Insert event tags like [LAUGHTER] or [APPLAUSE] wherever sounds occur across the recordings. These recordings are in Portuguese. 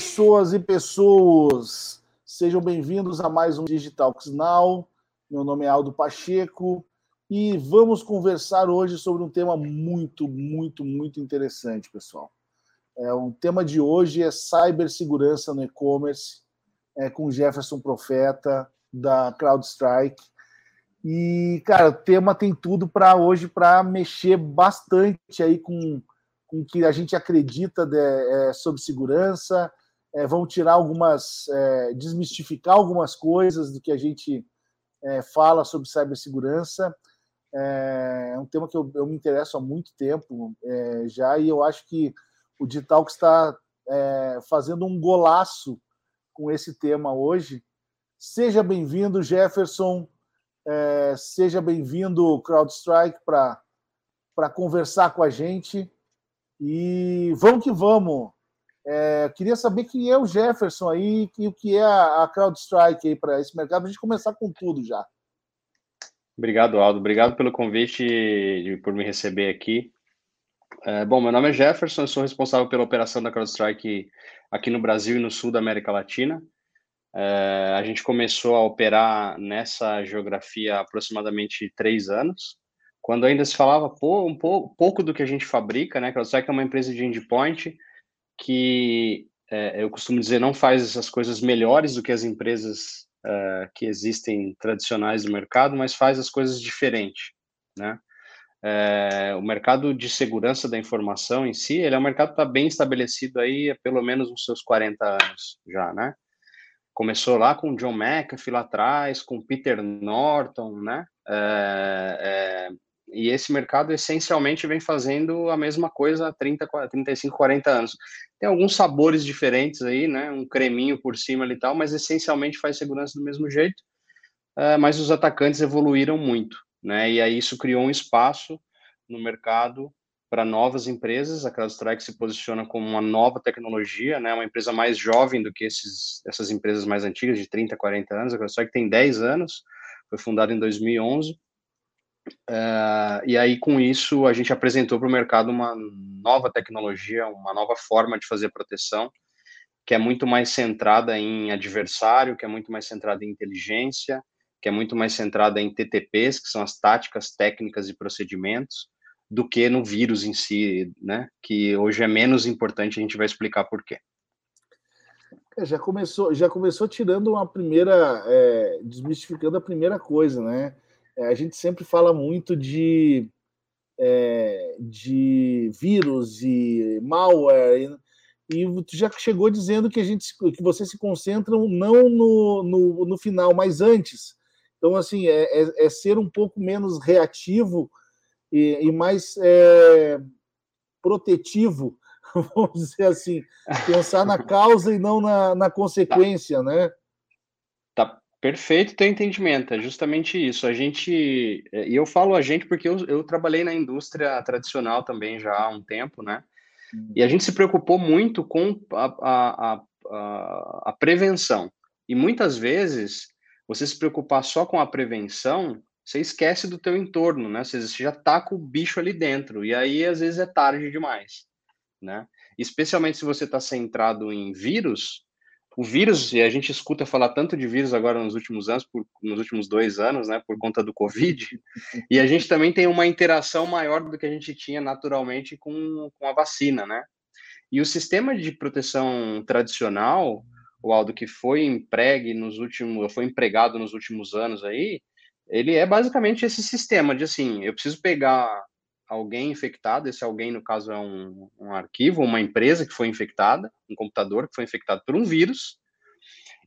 pessoas e pessoas, sejam bem-vindos a mais um Digital Now. Meu nome é Aldo Pacheco e vamos conversar hoje sobre um tema muito, muito, muito interessante, pessoal. É, o tema de hoje é cibersegurança no e-commerce, é, com Jefferson Profeta, da CrowdStrike. E, cara, o tema tem tudo para hoje para mexer bastante aí com com que a gente acredita de, é, sobre segurança, é, vão tirar algumas, é, desmistificar algumas coisas do que a gente é, fala sobre cibersegurança. É, é um tema que eu, eu me interesso há muito tempo é, já e eu acho que o Digital que está é, fazendo um golaço com esse tema hoje. Seja bem-vindo, Jefferson. seja bem-vindo, CrowdStrike, para conversar com a gente. E vamos que vamos. É, queria saber quem é o Jefferson aí e o que é a, CrowdStrike aí para esse mercado, para a gente começar com tudo já. Obrigado, Aldo. Obrigado pelo convite e por me receber aqui. É, bom, meu nome é Jefferson, eu sou responsável pela operação da CrowdStrike aqui no Brasil e no sul da América Latina. É, a gente começou a operar nessa geografia há aproximadamente três anos quando ainda se falava pô, um pouco, pouco do que a gente fabrica, né? CrowdStrike é uma empresa de endpoint que é, eu costumo dizer não faz essas coisas melhores do que as empresas é, que existem tradicionais do mercado, mas faz as coisas diferente, né? É, o mercado de segurança da informação em si, ele é um mercado que está bem estabelecido aí há pelo menos uns seus 40 anos já, né? Começou lá com John McAfee lá atrás, com Peter Norton, né? É, é, e esse mercado essencialmente vem fazendo a mesma coisa há 30, 35, 40 anos. Tem alguns sabores diferentes aí, né? Um creminho por cima e tal, mas essencialmente faz segurança do mesmo jeito. Uh, mas os atacantes evoluíram muito, né? E aí isso criou um espaço no mercado para novas empresas. A CrowdStrike se posiciona como uma nova tecnologia, né? Uma empresa mais jovem do que esses, essas empresas mais antigas, de 30, 40 anos. A CrowdStrike tem 10 anos, foi fundada em 2011 Uh, e aí, com isso, a gente apresentou para o mercado uma nova tecnologia, uma nova forma de fazer proteção, que é muito mais centrada em adversário, que é muito mais centrada em inteligência, que é muito mais centrada em TTPs, que são as táticas, técnicas e procedimentos, do que no vírus em si, né? Que hoje é menos importante, a gente vai explicar por quê. É, já começou, já começou tirando uma primeira, é, desmistificando a primeira coisa, né? É, a gente sempre fala muito de, é, de vírus e malware, e, e tu já chegou dizendo que a gente que vocês se concentram não no, no, no final, mas antes. Então, assim, é, é, é ser um pouco menos reativo e, e mais é, protetivo, [LAUGHS] vamos dizer assim, pensar na causa e não na, na consequência, né? Perfeito teu entendimento, é justamente isso. A gente, é, e eu falo a gente porque eu, eu trabalhei na indústria tradicional também já há um tempo, né? Uhum. E a gente se preocupou muito com a, a, a, a prevenção. E muitas vezes, você se preocupar só com a prevenção, você esquece do teu entorno, né? Você já tá com o bicho ali dentro, e aí às vezes é tarde demais, né? Especialmente se você está centrado em vírus, o vírus, e a gente escuta falar tanto de vírus agora nos últimos anos, por, nos últimos dois anos, né, por conta do Covid, e a gente também tem uma interação maior do que a gente tinha naturalmente com, com a vacina, né? E o sistema de proteção tradicional, o Aldo, que foi empregue nos últimos, foi empregado nos últimos anos aí, ele é basicamente esse sistema de assim, eu preciso pegar alguém infectado, esse alguém, no caso, é um, um arquivo, uma empresa que foi infectada, um computador que foi infectado por um vírus,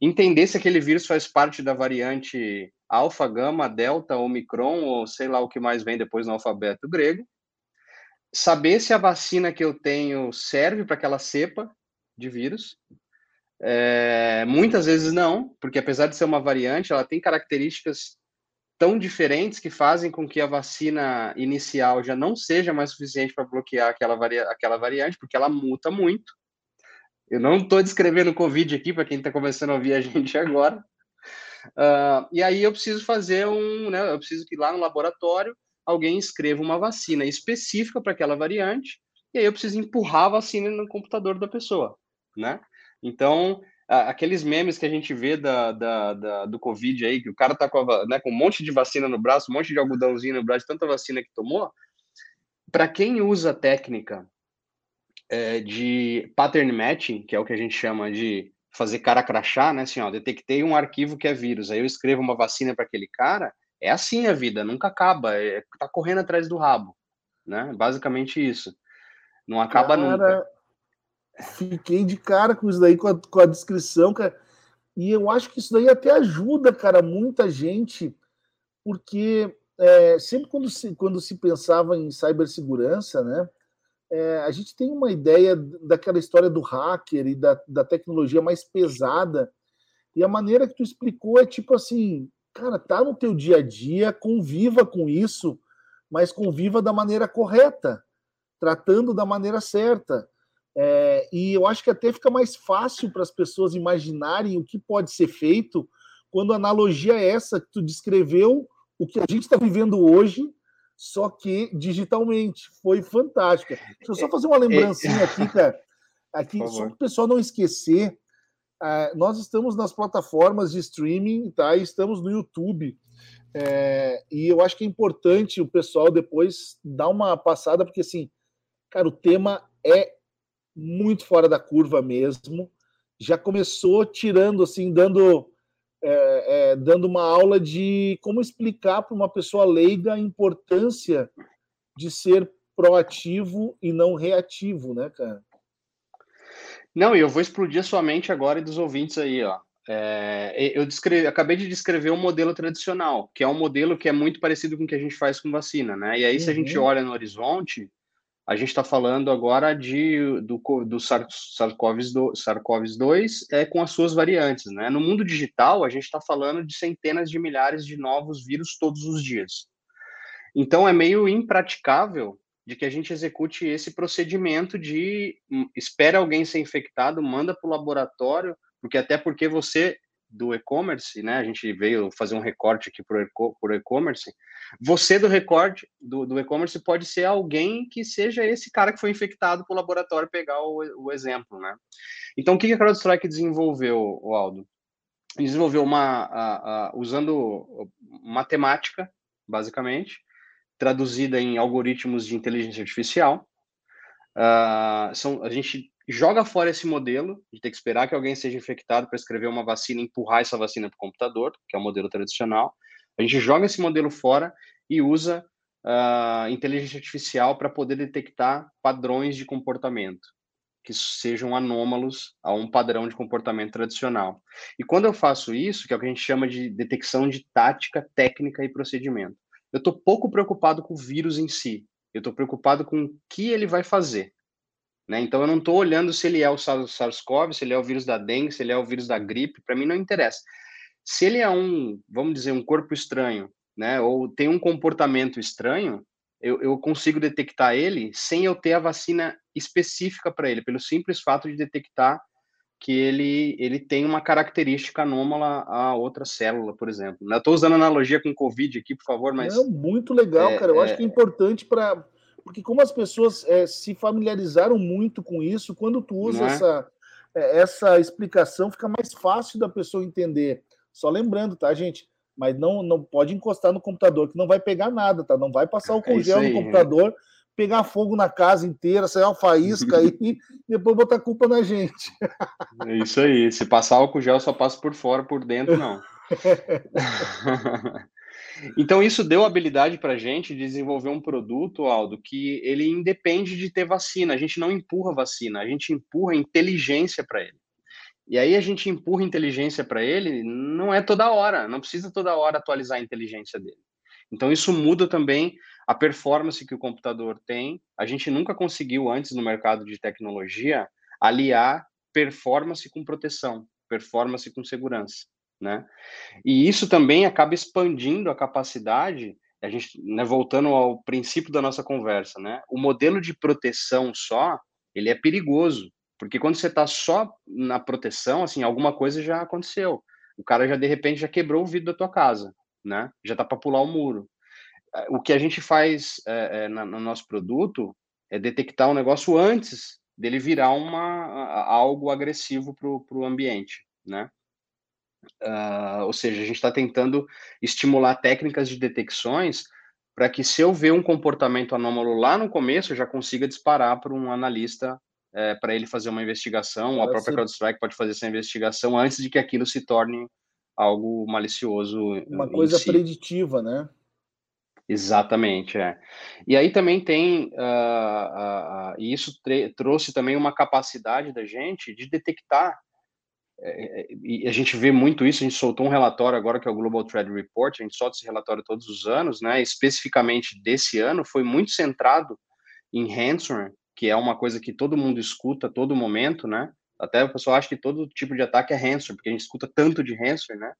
entender se aquele vírus faz parte da variante alfa, gama, delta, omicron, ou sei lá o que mais vem depois no alfabeto grego, saber se a vacina que eu tenho serve para aquela cepa de vírus. É, muitas vezes não, porque apesar de ser uma variante, ela tem características tão diferentes que fazem com que a vacina inicial já não seja mais suficiente para bloquear aquela, aquela variante, porque ela muta muito. Eu não estou descrevendo o Covid aqui para quem está começando a ouvir a [LAUGHS] gente agora. Uh, e aí eu preciso fazer um, né, eu preciso que lá no laboratório alguém escreva uma vacina específica para aquela variante, e aí eu preciso empurrar a vacina no computador da pessoa, né? Então, aqueles memes que a gente vê da, da, da, do Covid aí, que o cara tá com, a, né, com um monte de vacina no braço, um monte de algodãozinho no braço, tanta vacina que tomou, para quem usa a técnica é, de pattern matching, que é o que a gente chama de fazer cara crachá, né? Assim, ó, detectei um arquivo que é vírus, aí eu escrevo uma vacina para aquele cara, é assim a vida, nunca acaba, é, tá correndo atrás do rabo, né? Basicamente isso. Não acaba cara, nunca. Fiquei de cara com isso daí, com a, com a descrição, cara. E eu acho que isso daí até ajuda, cara, muita gente, porque é, sempre quando se, quando se pensava em cibersegurança, né, é, a gente tem uma ideia daquela história do hacker e da, da tecnologia mais pesada, e a maneira que tu explicou é tipo assim, cara, tá no teu dia a dia, conviva com isso, mas conviva da maneira correta, tratando da maneira certa. É, e eu acho que até fica mais fácil para as pessoas imaginarem o que pode ser feito quando a analogia é essa que tu descreveu, o que a gente está vivendo hoje, só que digitalmente. Foi fantástica. Deixa eu só fazer uma lembrancinha aqui, cara. Aqui, só para o pessoal não esquecer, uh, nós estamos nas plataformas de streaming, tá? E estamos no YouTube. É, e eu acho que é importante o pessoal depois dar uma passada, porque assim, cara, o tema é muito fora da curva mesmo. Já começou tirando, assim, dando, é, é, dando uma aula de como explicar para uma pessoa leiga a importância de ser proativo e não reativo, né, cara? Não, e eu vou explodir a sua mente agora e dos ouvintes aí, ó. É, eu descrevi, acabei de descrever um modelo tradicional, que é um modelo que é muito parecido com o que a gente faz com vacina, né? E aí, uhum. se a gente uhum. olha no horizonte, a gente está falando agora de, do, do SARS-CoV-2 é, com as suas variantes. Né? No mundo digital, a gente está falando de centenas de milhares de novos vírus todos os dias. Então, é meio impraticável de que a gente execute esse procedimento de hum, espera alguém ser infectado, manda para o laboratório, porque até porque você do e-commerce, né? A gente veio fazer um recorte aqui para o e-commerce. Você do recorte do, do e-commerce pode ser alguém que seja esse cara que foi infectado para o laboratório pegar o, o, exemplo, né? Então, o que a CrowdStrike desenvolveu, Aldo? Desenvolveu uma a, a, usando matemática, basicamente, traduzida em algoritmos de inteligência artificial. Uh, são, a gente joga fora esse modelo de ter que esperar que alguém seja infectado para escrever uma vacina e empurrar essa vacina para o computador, que é o modelo tradicional. A gente joga esse modelo fora e usa uh, inteligência artificial para poder detectar padrões de comportamento que sejam anômalos a um padrão de comportamento tradicional. E quando eu faço isso, que é o que a gente chama de detecção de tática, técnica e procedimento, eu estou pouco preocupado com o vírus em si. Eu estou preocupado com o que ele vai fazer. Né? Então, eu não estou olhando se ele é o SARS-CoV, se ele é o vírus da dengue, se ele é o vírus da gripe, para mim não interessa. Se ele é um, vamos dizer, um corpo estranho, né, ou tem um comportamento estranho, eu, eu consigo detectar ele sem eu ter a vacina específica para ele, pelo simples fato de detectar que ele, ele tem uma característica anômala a outra célula, por exemplo. Eu estou usando analogia com Covid aqui, por favor, mas... É muito legal, é, cara. Eu é... acho que é importante para porque como as pessoas é, se familiarizaram muito com isso, quando tu usa é? essa, é, essa explicação, fica mais fácil da pessoa entender. Só lembrando, tá, gente? Mas não, não pode encostar no computador, que não vai pegar nada, tá? Não vai passar o é congel aí, no computador, né? pegar fogo na casa inteira, sair uma faísca aí [LAUGHS] e depois botar culpa na gente. É isso aí. Se passar álcool gel, só passa por fora, por dentro, não. [LAUGHS] Então, isso deu habilidade para a gente de desenvolver um produto, Aldo, que ele independe de ter vacina. A gente não empurra vacina, a gente empurra inteligência para ele. E aí a gente empurra inteligência para ele, não é toda hora, não precisa toda hora atualizar a inteligência dele. Então, isso muda também a performance que o computador tem. A gente nunca conseguiu, antes no mercado de tecnologia, aliar performance com proteção, performance com segurança né? E isso também acaba expandindo a capacidade, a gente, né, voltando ao princípio da nossa conversa, né? O modelo de proteção só, ele é perigoso, porque quando você está só na proteção, assim, alguma coisa já aconteceu. O cara já de repente já quebrou o vidro da tua casa, né? Já tá para pular o muro. O que a gente faz é, é, no nosso produto é detectar o um negócio antes dele virar uma, algo agressivo para o ambiente, né? Uh, ou seja, a gente está tentando estimular técnicas de detecções para que se eu ver um comportamento anômalo lá no começo, eu já consiga disparar para um analista é, para ele fazer uma investigação, ou a própria CrowdStrike pode fazer essa investigação antes de que aquilo se torne algo malicioso. Uma coisa si. preditiva, né? Exatamente, é. E aí também tem, uh, uh, e isso trouxe também uma capacidade da gente de detectar, e a gente vê muito isso, a gente soltou um relatório agora que é o Global Threat Report, a gente solta esse relatório todos os anos, né, especificamente desse ano, foi muito centrado em ransomware, que é uma coisa que todo mundo escuta a todo momento, né? Até o pessoal acha que todo tipo de ataque é ransomware, porque a gente escuta tanto de ransomware, né?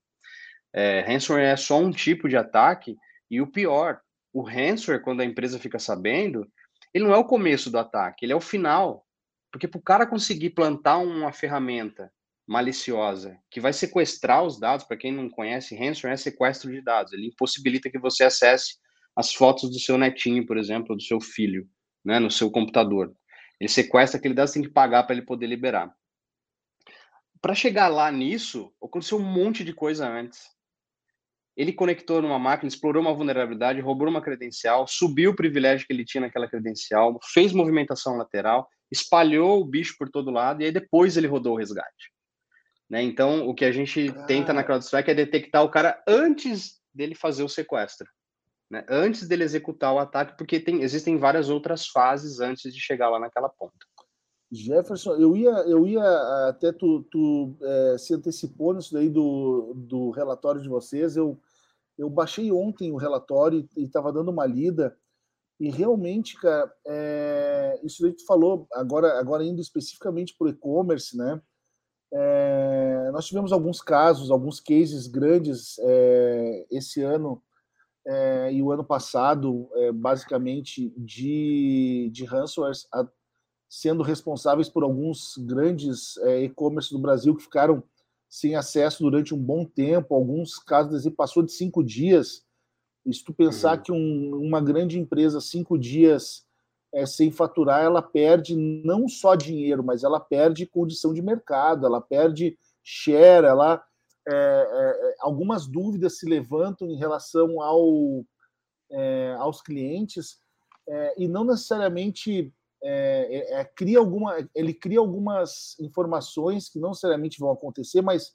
É, ransomware é só um tipo de ataque, e o pior, o ransomware, quando a empresa fica sabendo, ele não é o começo do ataque, ele é o final. Porque para o cara conseguir plantar uma ferramenta maliciosa que vai sequestrar os dados, para quem não conhece, ransomware é sequestro de dados, ele impossibilita que você acesse as fotos do seu netinho, por exemplo, do seu filho né, no seu computador. Ele sequestra aquele dado, você tem que pagar para ele poder liberar. Para chegar lá nisso, aconteceu um monte de coisa antes. Ele conectou numa máquina, explorou uma vulnerabilidade, roubou uma credencial, subiu o privilégio que ele tinha naquela credencial, fez movimentação lateral, espalhou o bicho por todo lado e aí depois ele rodou o resgate. Né? Então, o que a gente ah. tenta na CrowdStrike é detectar o cara antes dele fazer o sequestro né, antes dele executar o ataque, porque tem, existem várias outras fases antes de chegar lá naquela ponta. Jefferson, eu ia, eu ia até tu, tu é, se antecipou nisso daí do, do relatório de vocês. Eu, eu baixei ontem o relatório e estava dando uma lida. E realmente, cara, é, isso daí que tu falou, agora, agora indo especificamente para o e-commerce, né? É, nós tivemos alguns casos, alguns cases grandes é, esse ano é, e o ano passado, é, basicamente, de, de ransomwares a, sendo responsáveis por alguns grandes é, e-commerce do Brasil que ficaram sem acesso durante um bom tempo, alguns casos passou de cinco dias. E se tu pensar uhum. que um, uma grande empresa, cinco dias é, sem faturar, ela perde não só dinheiro, mas ela perde condição de mercado, ela perde share, ela é, é, algumas dúvidas se levantam em relação ao, é, aos clientes é, e não necessariamente é, é, cria alguma, ele cria algumas informações que não necessariamente vão acontecer, mas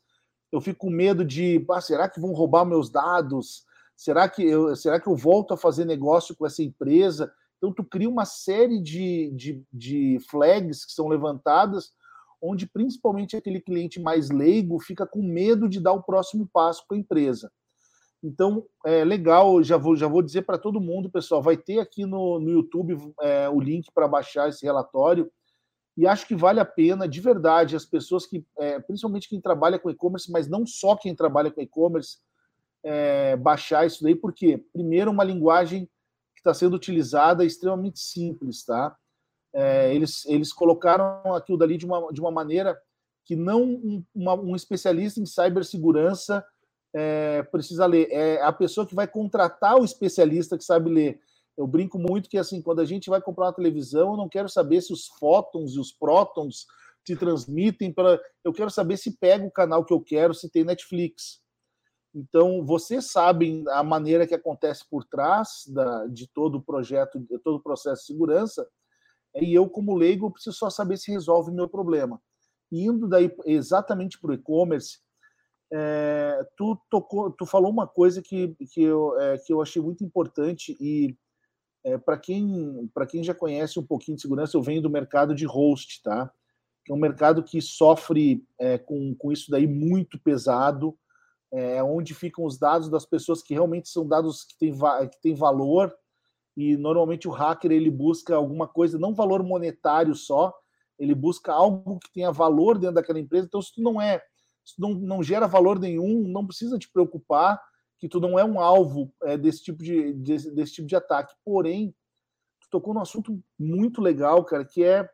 eu fico com medo de, ah, será que vão roubar meus dados? Será que eu, será que eu volto a fazer negócio com essa empresa? Então, tu cria uma série de, de, de flags que são levantadas onde principalmente aquele cliente mais leigo fica com medo de dar o próximo passo para a empresa. Então, é legal, já vou, já vou dizer para todo mundo, pessoal, vai ter aqui no, no YouTube é, o link para baixar esse relatório, e acho que vale a pena, de verdade, as pessoas que, é, principalmente quem trabalha com e-commerce, mas não só quem trabalha com e-commerce, é, baixar isso daí, porque, primeiro, uma linguagem está sendo utilizada é extremamente simples, tá? É, eles, eles colocaram aquilo dali de uma, de uma maneira que não um, uma, um especialista em cibersegurança é, precisa ler. É a pessoa que vai contratar o especialista que sabe ler. Eu brinco muito que, assim, quando a gente vai comprar uma televisão, eu não quero saber se os fótons e os prótons se transmitem para. Eu quero saber se pega o canal que eu quero, se tem Netflix. Então, vocês sabem a maneira que acontece por trás da, de todo o projeto, de todo o processo de segurança, e eu, como leigo, preciso só saber se resolve o meu problema. indo daí exatamente para o e-commerce, é, tu, tu falou uma coisa que, que, eu, é, que eu achei muito importante e é, para quem, quem já conhece um pouquinho de segurança, eu venho do mercado de host, tá? Que é um mercado que sofre é, com, com isso daí muito pesado, é, onde ficam os dados das pessoas que realmente são dados que têm, que têm valor, e normalmente o hacker ele busca alguma coisa, não valor monetário só, ele busca algo que tenha valor dentro daquela empresa. Então, se tu não é, se tu não, não gera valor nenhum, não precisa te preocupar que tu não é um alvo é, desse tipo de desse, desse, tipo de ataque. Porém, tu tocou num assunto muito legal, cara, que é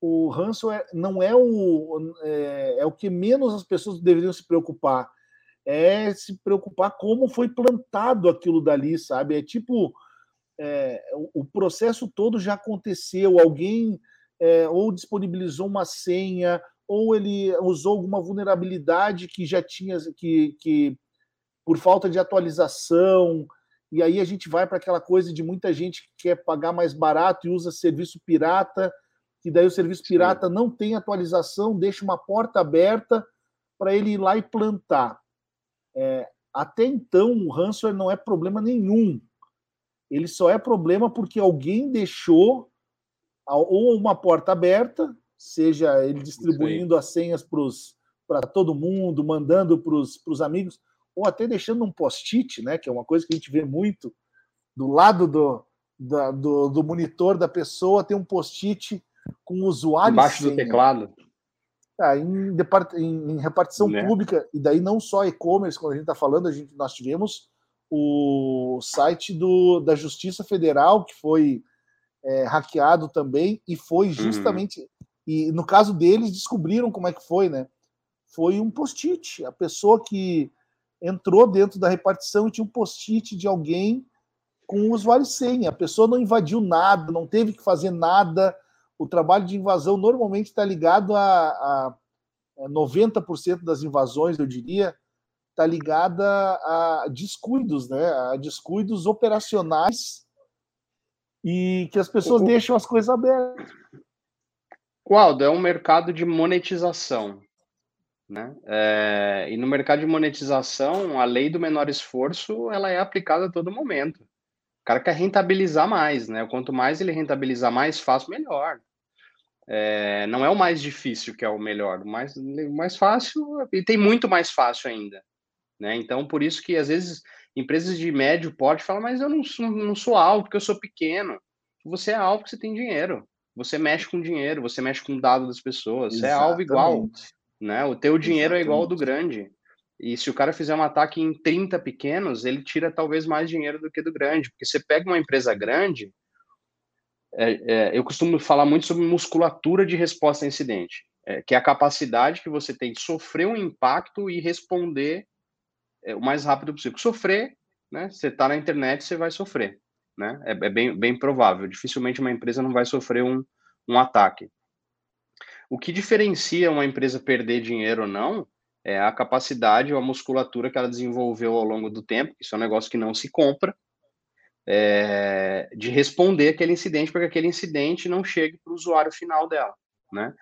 o ransomware não é o é, é o que menos as pessoas deveriam se preocupar, é se preocupar como foi plantado aquilo dali, sabe? É tipo é, o, processo todo já aconteceu, alguém é, ou disponibilizou uma senha, ou ele usou alguma vulnerabilidade que já tinha, que, que por falta de atualização, e aí a gente vai para aquela coisa de muita gente que quer pagar mais barato e usa serviço pirata, que daí o serviço pirata Sim. não tem atualização, deixa uma porta aberta para ele ir lá e plantar. É, até então, o ransomware não é problema nenhum. Ele só é problema porque alguém deixou ou uma porta aberta, seja ele distribuindo as senhas para todo mundo, mandando para os amigos, ou até deixando um post-it, né, que é uma coisa que a gente vê muito, do lado do, da, do, do, monitor da pessoa tem um post-it com o usuário. Embaixo do teclado. Ah, em, em, repartição né? pública, e daí não só e-commerce, quando a gente está falando, a gente, nós tivemos o site do, da Justiça Federal, que foi é, hackeado também, e foi uhum. justamente. Uhum. E no caso deles, descobriram como é que foi, né? Foi um post-it. A pessoa que entrou dentro da repartição e tinha um post-it de alguém com o usuário senha. A pessoa não invadiu nada, não teve que fazer nada. O trabalho de invasão normalmente está ligado a, a 90% das invasões, eu diria, está ligada a descuidos, né? A descuidos operacionais e que as pessoas o, deixam as coisas abertas. Aldo, é um mercado de monetização. Né? É, e no mercado de monetização, a lei do menor esforço ela é aplicada a todo momento. O cara quer rentabilizar mais, né? Quanto mais ele rentabilizar mais fácil, melhor. É, não é o mais difícil que é o melhor, o mais, o mais fácil, e tem muito mais fácil ainda. Né? Então, por isso que às vezes empresas de médio porte falam, mas eu não sou, não sou alto porque eu sou pequeno. Você é alto porque você tem dinheiro. Você mexe com dinheiro, você mexe com dados das pessoas. Exatamente. Você é alvo igual né? O teu dinheiro Exatamente. é igual ao do grande. E se o cara fizer um ataque em 30 pequenos, ele tira talvez mais dinheiro do que do grande. Porque você pega uma empresa grande, é, é, eu costumo falar muito sobre musculatura de resposta a incidente, é, que é a capacidade que você tem de sofrer um impacto e responder é, o mais rápido possível. Sofrer, né? Você está na internet, você vai sofrer. Né? É, é, bem, bem provável. Dificilmente uma empresa não vai sofrer um, um ataque. O que diferencia uma empresa perder dinheiro ou não é a capacidade ou a musculatura que ela desenvolveu ao longo do tempo, isso é um negócio que não se compra, é, de responder aquele incidente para que aquele incidente não chegue para o usuário final dela, né?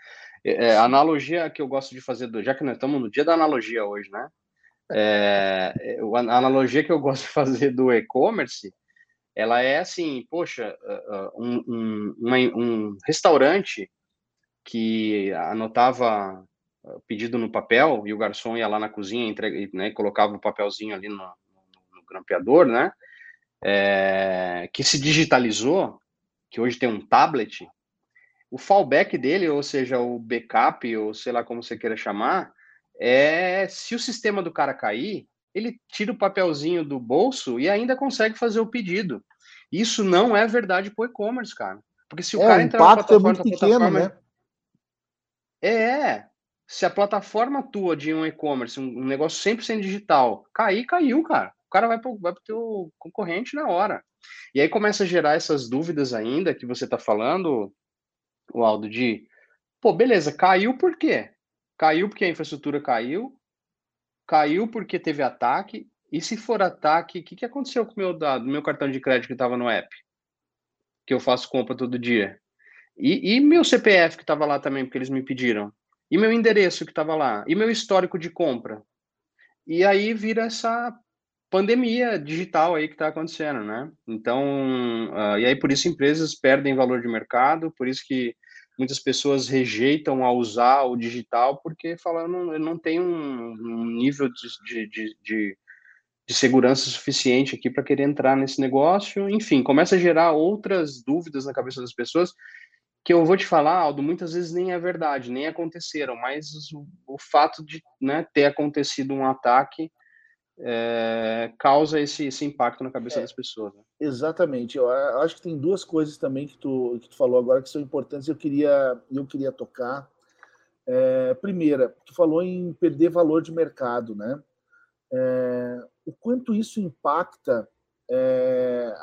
É, a analogia que eu gosto de fazer, do, já que nós estamos no dia da analogia hoje, né? É, é a analogia que eu gosto de fazer do e-commerce, ela é assim, poxa, um, um, um restaurante que anotava pedido no papel e o garçom ia lá na cozinha entrega, né, colocava o papelzinho ali no, no, no grampeador, né? É, que se digitalizou, que hoje tem um tablet, o fallback dele, ou seja, o backup, ou sei lá como você queira chamar, é se o sistema do cara cair, ele tira o papelzinho do bolso e ainda consegue fazer o pedido. Isso não é verdade para o e-commerce, cara. Porque se o é, cara entrar na plataforma, é muito pequeno, né? É, se a plataforma tua de um e-commerce, um, negócio 100% digital, cair, caiu, cara. O cara vai para o teu concorrente na hora. E aí começa a gerar essas dúvidas ainda que você está falando, o Aldo, de, pô, beleza, caiu por quê? Caiu porque a infraestrutura caiu, caiu porque teve ataque, e se for ataque, o que, que aconteceu com o meu dado, meu cartão de crédito que estava no app? Que eu faço compra todo dia. E, e meu CPF que estava lá também, porque eles me pediram. E meu endereço que estava lá. E meu histórico de compra. E aí vira essa pandemia digital aí que está acontecendo, né? Então, uh, e aí por isso empresas perdem valor de mercado, por isso que muitas pessoas rejeitam a usar o digital, porque falam, não, não tem um, um nível de, de, de, de, segurança suficiente aqui para querer entrar nesse negócio. Enfim, começa a gerar outras dúvidas na cabeça das pessoas que eu vou te falar, Aldo, muitas vezes nem é verdade, nem aconteceram, mas o, o fato de né, ter acontecido um ataque é, causa esse, esse impacto na cabeça é, das pessoas. Né? Exatamente. Eu, acho que tem duas coisas também que tu, que tu falou agora que são importantes e eu queria, eu queria tocar. É, primeira, tu falou em perder valor de mercado, né? É, o quanto isso impacta, é,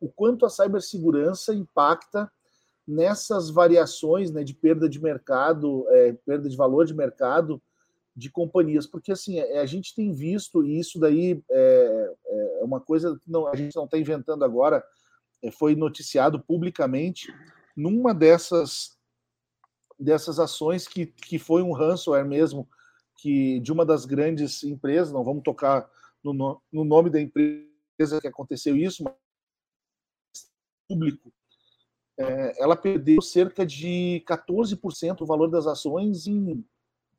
o quanto a cibersegurança impacta nessas variações né, de perda de mercado, é, perda de valor de mercado de companhias, porque assim é, a gente tem visto e isso daí é, é uma coisa que não, a gente não está inventando agora, é, foi noticiado publicamente numa dessas dessas ações que, que foi um ransomware mesmo que de uma das grandes empresas, não vamos tocar no, no nome da empresa que aconteceu isso, mas público, é, ela perdeu cerca de 14% o valor das ações em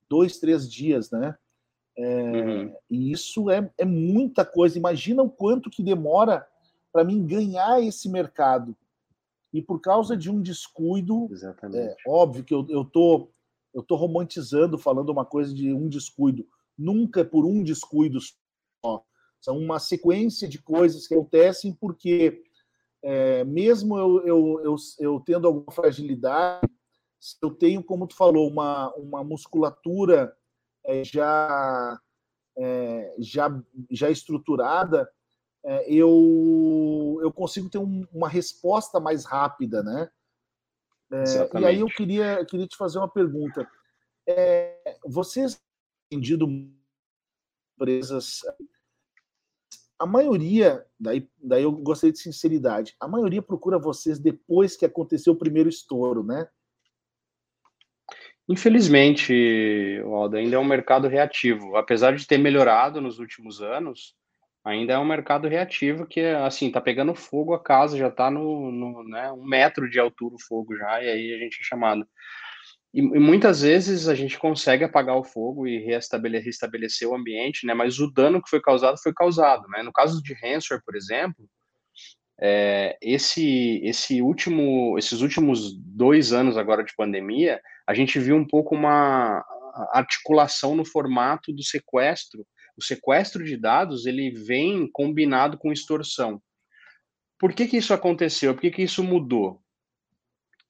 dois, três dias, né? É, uhum. E isso é, é muita coisa. Imagina o quanto que demora para mim ganhar esse mercado. E por causa de um descuido, é, óbvio que eu, eu tô eu tô romantizando falando uma coisa de um descuido. Nunca é por um descuido só. São uma sequência de coisas que acontecem porque é, mesmo eu, eu, eu, eu, tendo alguma fragilidade, eu tenho, como tu falou, uma, uma musculatura é, já, é, já, já estruturada, é, eu, eu consigo ter um, uma resposta mais rápida, né? É, e aí eu queria, queria te fazer uma pergunta. É, vocês vendido empresas a maioria, daí, daí eu gostei de sinceridade, a maioria procura vocês depois que aconteceu o primeiro estouro, né? Infelizmente, Aldo, ainda é um mercado reativo. Apesar de ter melhorado nos últimos anos, ainda é um mercado reativo que, assim, tá pegando fogo a casa, já tá no, no né, um metro de altura o fogo já, e aí a gente é chamado. E, e, muitas vezes a gente consegue apagar o fogo e restabelecer, restabelecer o ambiente, né? Mas o dano que foi causado foi causado, né? No caso de ransomware, por exemplo, é, esse, esse último, esses últimos dois anos agora de pandemia, a gente viu um pouco uma articulação no formato do sequestro. O sequestro de dados ele vem combinado com extorsão. Por que, que isso aconteceu? Por que, que isso mudou?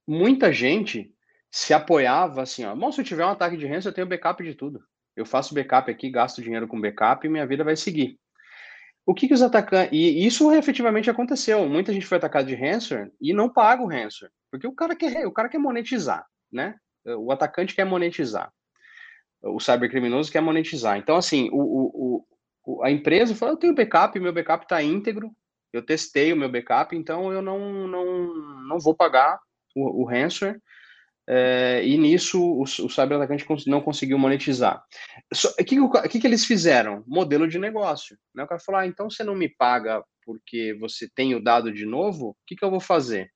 Muita gente se apoiava assim, ó, bom, se eu tiver um ataque de ransomware, eu tenho backup de tudo. Eu faço backup aqui, gasto dinheiro com backup e minha vida vai seguir. O que, que os atacantes. E isso efetivamente aconteceu. Muita gente foi atacada de ransomware e não paga o ransomware. Porque o cara quer, o cara quer monetizar, né? O atacante quer monetizar. O cybercriminoso quer monetizar. Então, assim, o, o a empresa falou: eu tenho backup, meu backup está íntegro, eu testei o meu backup, então eu não, não, não vou pagar o, o ransomware é, e nisso o, o cyberatacante não conseguiu monetizar. O que, que, que, eles fizeram? Modelo de negócio. Né? O cara falou: ah, então você não me paga porque você tem o dado de novo, o que, que eu vou fazer?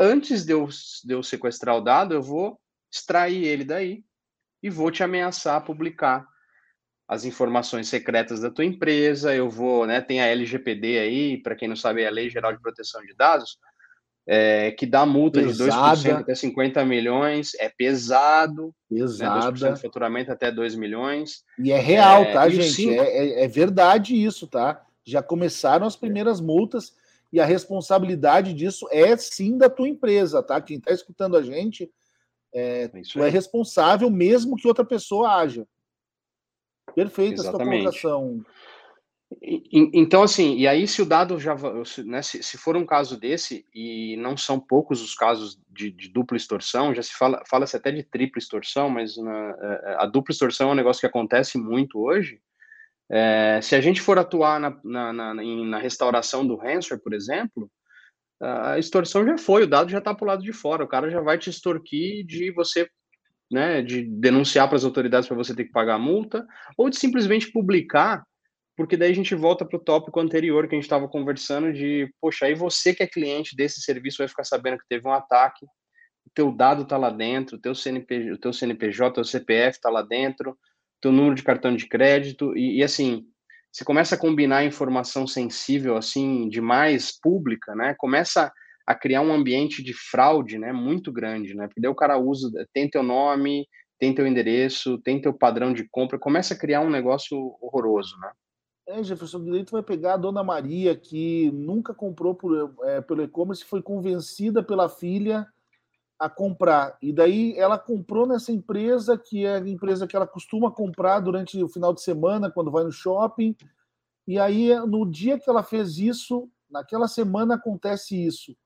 Antes de eu, de eu sequestrar o dado, eu vou extrair ele daí e vou te ameaçar a publicar as informações secretas da tua empresa, eu vou, né, tem a LGPD aí, para quem não sabe, é a Lei Geral de Proteção de Dados, é, que dá multa Pesada. de 2% até 50 milhões, é pesado, Pesada. Né, 2% de faturamento até 2 milhões. E é real, é, tá, gente? Cinco... É, é, é, verdade isso, tá? Já começaram as primeiras multas e a responsabilidade disso é sim da tua empresa, tá? Quem está escutando a gente, é, é tu é responsável mesmo que outra pessoa haja. Perfeita a sua colocação. Então, assim, e aí se o dado já, né, se, se, for um caso desse, e não são poucos os casos de, de dupla extorsão, já se fala, fala-se até de tripla extorsão, mas na, é, é, a dupla extorsão é um negócio que acontece muito hoje. É, se a gente for atuar na, na, na, na restauração do ransomware, por exemplo, a extorsão já foi, o dado já está para o lado de fora, o cara já vai te extorquir de você né, de denunciar para as autoridades para você ter que pagar a multa, ou de simplesmente publicar porque daí a gente volta para o tópico anterior que a gente estava conversando de, poxa, aí você que é cliente desse serviço vai ficar sabendo que teve um ataque, o teu dado está lá dentro, o teu, o teu CNPJ, o teu CPF está lá dentro, teu número de cartão de crédito, e, e, assim, você começa a combinar informação sensível, assim, demais, pública, né, começa a criar um ambiente de fraude, né, muito grande, né, porque daí o cara usa, tem teu nome, tem teu endereço, tem teu padrão de compra, começa a criar um negócio horroroso, né. É, Jefferson, daí tu vai pegar a dona Maria, que nunca comprou por, é, pelo e-commerce, foi convencida pela filha a comprar. E daí ela comprou nessa empresa, que é a empresa que ela costuma comprar durante o final de semana, quando vai no shopping. E aí, no dia que ela fez isso, naquela semana acontece isso.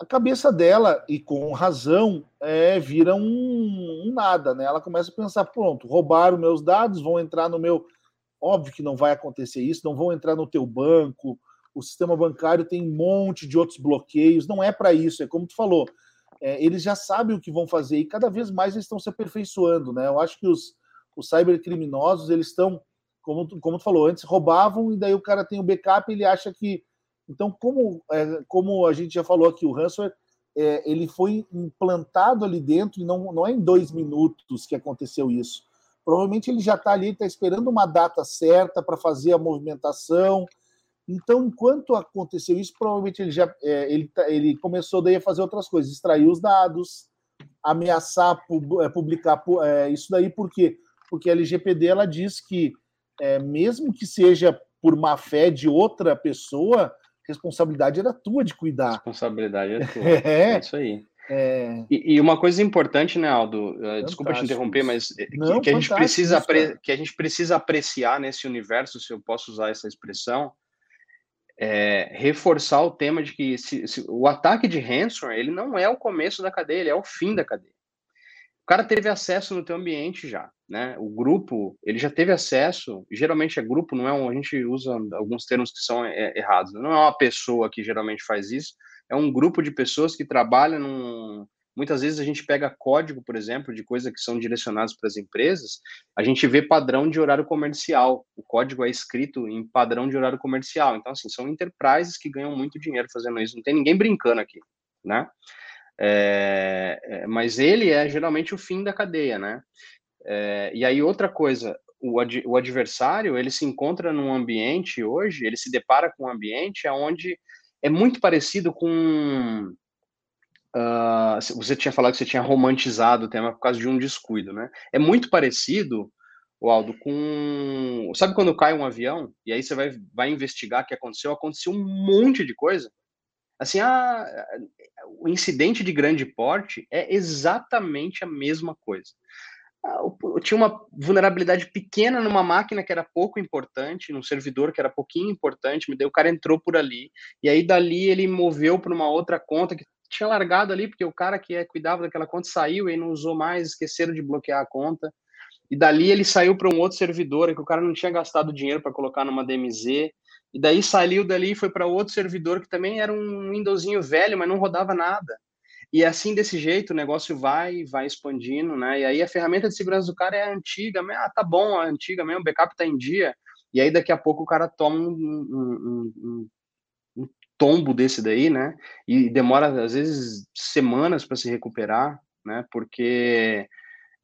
a cabeça dela, e com razão, é, vira um, um, nada, né? Ela começa a pensar: pronto, roubaram meus dados, vão entrar no meu. Óbvio que não vai acontecer isso, não vão entrar no teu banco. O sistema bancário tem um monte de outros bloqueios, não é para isso, é como tu falou. É, eles já sabem o que vão fazer e cada vez mais eles estão se aperfeiçoando, né? Eu acho que os, os cybercriminosos, eles estão, como, como tu falou, antes roubavam e daí o cara tem o backup e ele acha que então, como, é, como a gente já falou aqui, o ransomware é, ele foi implantado ali dentro e não, não é em dois minutos que aconteceu isso. Provavelmente ele já está ali, está esperando uma data certa para fazer a movimentação. Então, enquanto aconteceu isso, provavelmente ele já é, ele, tá, ele começou daí a fazer outras coisas, extrair os dados, ameaçar é, publicar é, isso daí, por quê? Porque a LGPD ela diz que é, mesmo que seja por má fé de outra pessoa, responsabilidade era tua de cuidar. Responsabilidade é tua. [LAUGHS] é, é isso aí. É... E, e, uma coisa importante, né, Aldo? Fantástico. Desculpa te interromper, mas Não, que, a gente precisa que a gente precisa apreciar nesse universo, se eu posso usar essa expressão, é reforçar o tema de que se, se, o ataque de ransomware ele não é o começo da cadeia, ele é o fim da cadeia. O cara teve acesso no teu ambiente já né? O grupo, ele já teve acesso, geralmente é grupo, não é um, a gente usa alguns termos que são é, errados, não é uma pessoa que geralmente faz isso, é um grupo de pessoas que trabalham num, muitas vezes a gente pega código, por exemplo, de coisas que são direcionadas para as empresas, a gente vê padrão de horário comercial. O código é escrito em padrão de horário comercial. Então, assim, são enterprises que ganham muito dinheiro fazendo isso. Não tem ninguém brincando aqui, né? É, é mas ele é geralmente o fim da cadeia, né? É, e aí, outra coisa, o, ad, o adversário, ele se encontra num ambiente hoje, ele se depara com um ambiente onde é muito parecido com... Uh, você tinha falado que você tinha romantizado o tema por causa de um descuido, né? É muito parecido, Aldo, com... Sabe quando cai um avião e aí você vai, vai investigar o que aconteceu? Aconteceu um monte de coisa. Assim, a, o incidente de grande porte é exatamente a mesma coisa. Ah, tinha uma vulnerabilidade pequena numa máquina que era pouco importante, num servidor que era pouquinho importante, me deu, o cara entrou por ali, e aí dali ele moveu para uma outra conta que tinha largado ali, porque o cara que é, cuidava daquela conta saiu e não usou mais, esqueceram de bloquear a conta, e dali ele saiu para um outro servidor que o cara não tinha gastado dinheiro para colocar numa DMZ, e daí saiu dali e foi para outro servidor que também era um Windowsinho velho, mas não rodava nada. E assim, desse jeito, o negócio vai, vai expandindo, né? E aí a ferramenta de segurança do cara é antiga, ah, tá bom, é antiga mesmo, o backup tá em dia. E aí daqui a pouco o cara toma um, um, um, um tombo desse daí, né? E demora, às vezes, semanas para se recuperar, né? Porque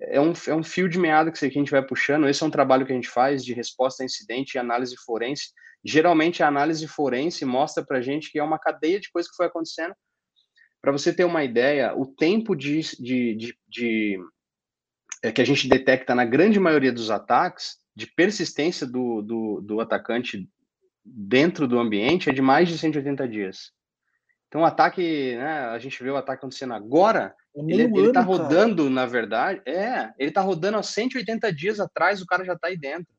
é um, é um fio de meada que a gente vai puxando. Esse é um trabalho que a gente faz de resposta a incidente e análise forense. Geralmente, a análise forense mostra para gente que é uma cadeia de coisas que foi acontecendo para você ter uma ideia, o tempo de, de, de, de é, que a gente detecta na grande maioria dos ataques, de persistência do, do, do atacante dentro do ambiente, é de mais de 180 dias. Então, o ataque, né, a gente vê o ataque acontecendo agora, é ele, ano, ele tá rodando, cara. na verdade, é, ele tá rodando há 180 dias atrás, o cara já tá aí dentro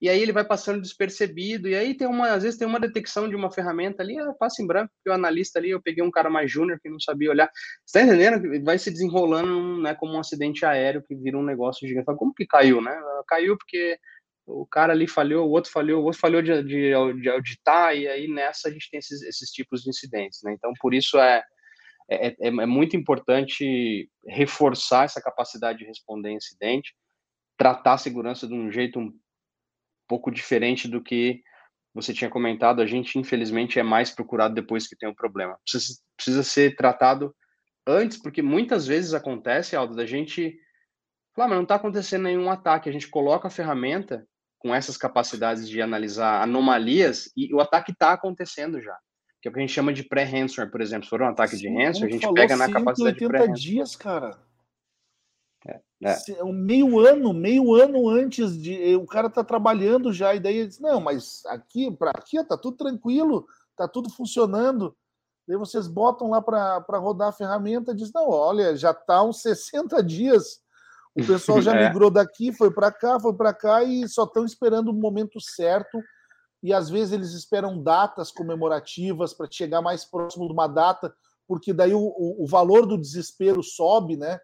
e aí ele vai passando despercebido, e aí tem uma, às vezes tem uma detecção de uma ferramenta ali, ah, passa em branco, porque o analista ali, eu peguei um cara mais júnior que não sabia olhar. Você tá entendendo? Vai se desenrolando, né, como um acidente aéreo que vira um negócio gigante. Como que caiu, né? Caiu porque o cara ali falhou, o outro falhou, o outro falhou de, de, de auditar, e aí nessa a gente tem esses, esses tipos de incidentes, né? Então, por isso é, é, é, é muito importante reforçar essa capacidade de responder incidente, tratar a segurança de um jeito pouco diferente do que você tinha comentado, a gente infelizmente é mais procurado depois que tem um problema. Precisa, precisa ser tratado antes, porque muitas vezes acontece, Aldo, da gente falar, mas não está acontecendo nenhum ataque, a gente coloca a ferramenta com essas capacidades de analisar anomalias e o ataque está acontecendo já. Que é o que a gente chama de pré-ransomware, por exemplo. Se for um ataque Sim, de ransomware, a gente pega na capacidade de pré dias, cara. É. Um meio ano, meio ano antes de o cara tá trabalhando já e daí ele diz, não, mas aqui para aqui tá tudo tranquilo, tá tudo funcionando. Daí vocês botam lá para rodar a ferramenta, diz não, olha, já tá uns 60 dias. O pessoal já [LAUGHS] é. migrou daqui, foi para cá, foi para cá e só estão esperando o momento certo. E às vezes eles esperam datas comemorativas para chegar mais próximo de uma data porque daí o, o, valor do desespero sobe, né?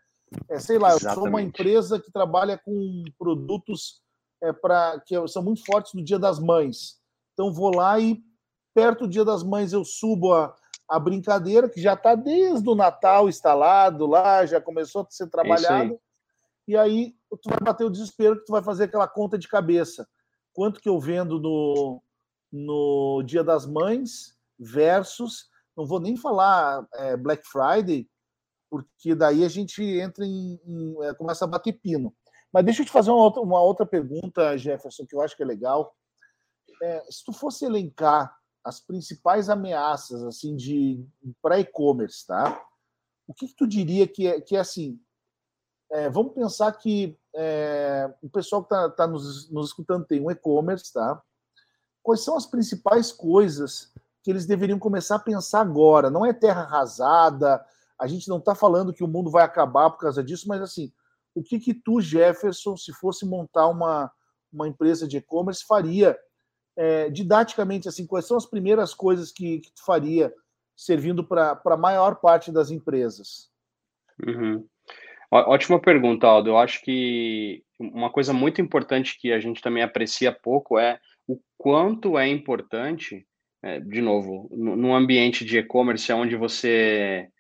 É, sei lá, Exatamente. eu sou uma empresa que trabalha com produtos é, para que são muito fortes no Dia das Mães. Então vou lá e perto do Dia das Mães eu subo a, a brincadeira que já está desde o Natal instalado lá, já começou a ser trabalhado. e aí tu vai bater o desespero que tu vai fazer aquela conta de cabeça. Quanto que eu vendo no, no Dia das Mães versus, não vou nem falar é, Black Friday, porque daí a gente entra em, em é, começa a bater pino. Mas deixa eu te fazer uma outra, uma outra pergunta, Jefferson, que eu acho que é legal. É, se tu fosse elencar as principais ameaças assim de para e-commerce, tá? O que, que, tu diria que é, que é assim? É, vamos pensar que é, o pessoal que está tá nos, nos escutando tem um e-commerce, tá? Quais são as principais coisas que eles deveriam começar a pensar agora? Não é terra arrasada, a gente não está falando que o mundo vai acabar por causa disso, mas assim, o que que tu, Jefferson, se fosse montar uma, uma empresa de e-commerce, faria é, didaticamente, assim, quais são as primeiras coisas que, que tu faria servindo para a maior parte das empresas? Uhum. Ótima pergunta, Aldo. Eu acho que uma coisa muito importante que a gente também aprecia pouco é o quanto é importante, é, de novo, num ambiente de e-commerce onde você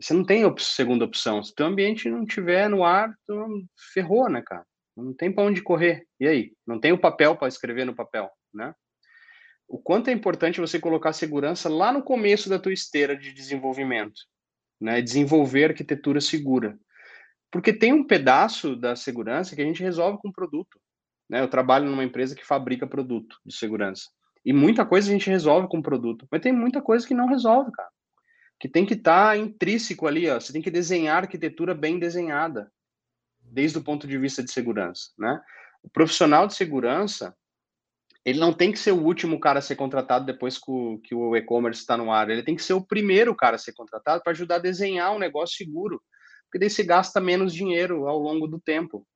você não tem op segunda opção. Se o ambiente não tiver no ar, tu ferrou, né, cara? Não tem para onde correr. E aí? Não tem o papel para escrever no papel né? O quanto é importante você colocar segurança lá no começo da tua esteira de desenvolvimento, né? Desenvolver arquitetura segura. Porque tem um pedaço da segurança que a gente resolve com produto, né? Eu trabalho numa empresa que fabrica produto de segurança. E muita coisa a gente resolve com produto, mas tem muita coisa que não resolve, cara. Que tem que estar tá intrínseco ali, ó. Você tem que desenhar arquitetura bem desenhada, desde o ponto de vista de segurança, né? O profissional de segurança, ele não tem que ser o último cara a ser contratado depois que o, e-commerce está no ar. Ele tem que ser o primeiro cara a ser contratado para ajudar a desenhar um negócio seguro, porque daí você gasta menos dinheiro ao longo do tempo.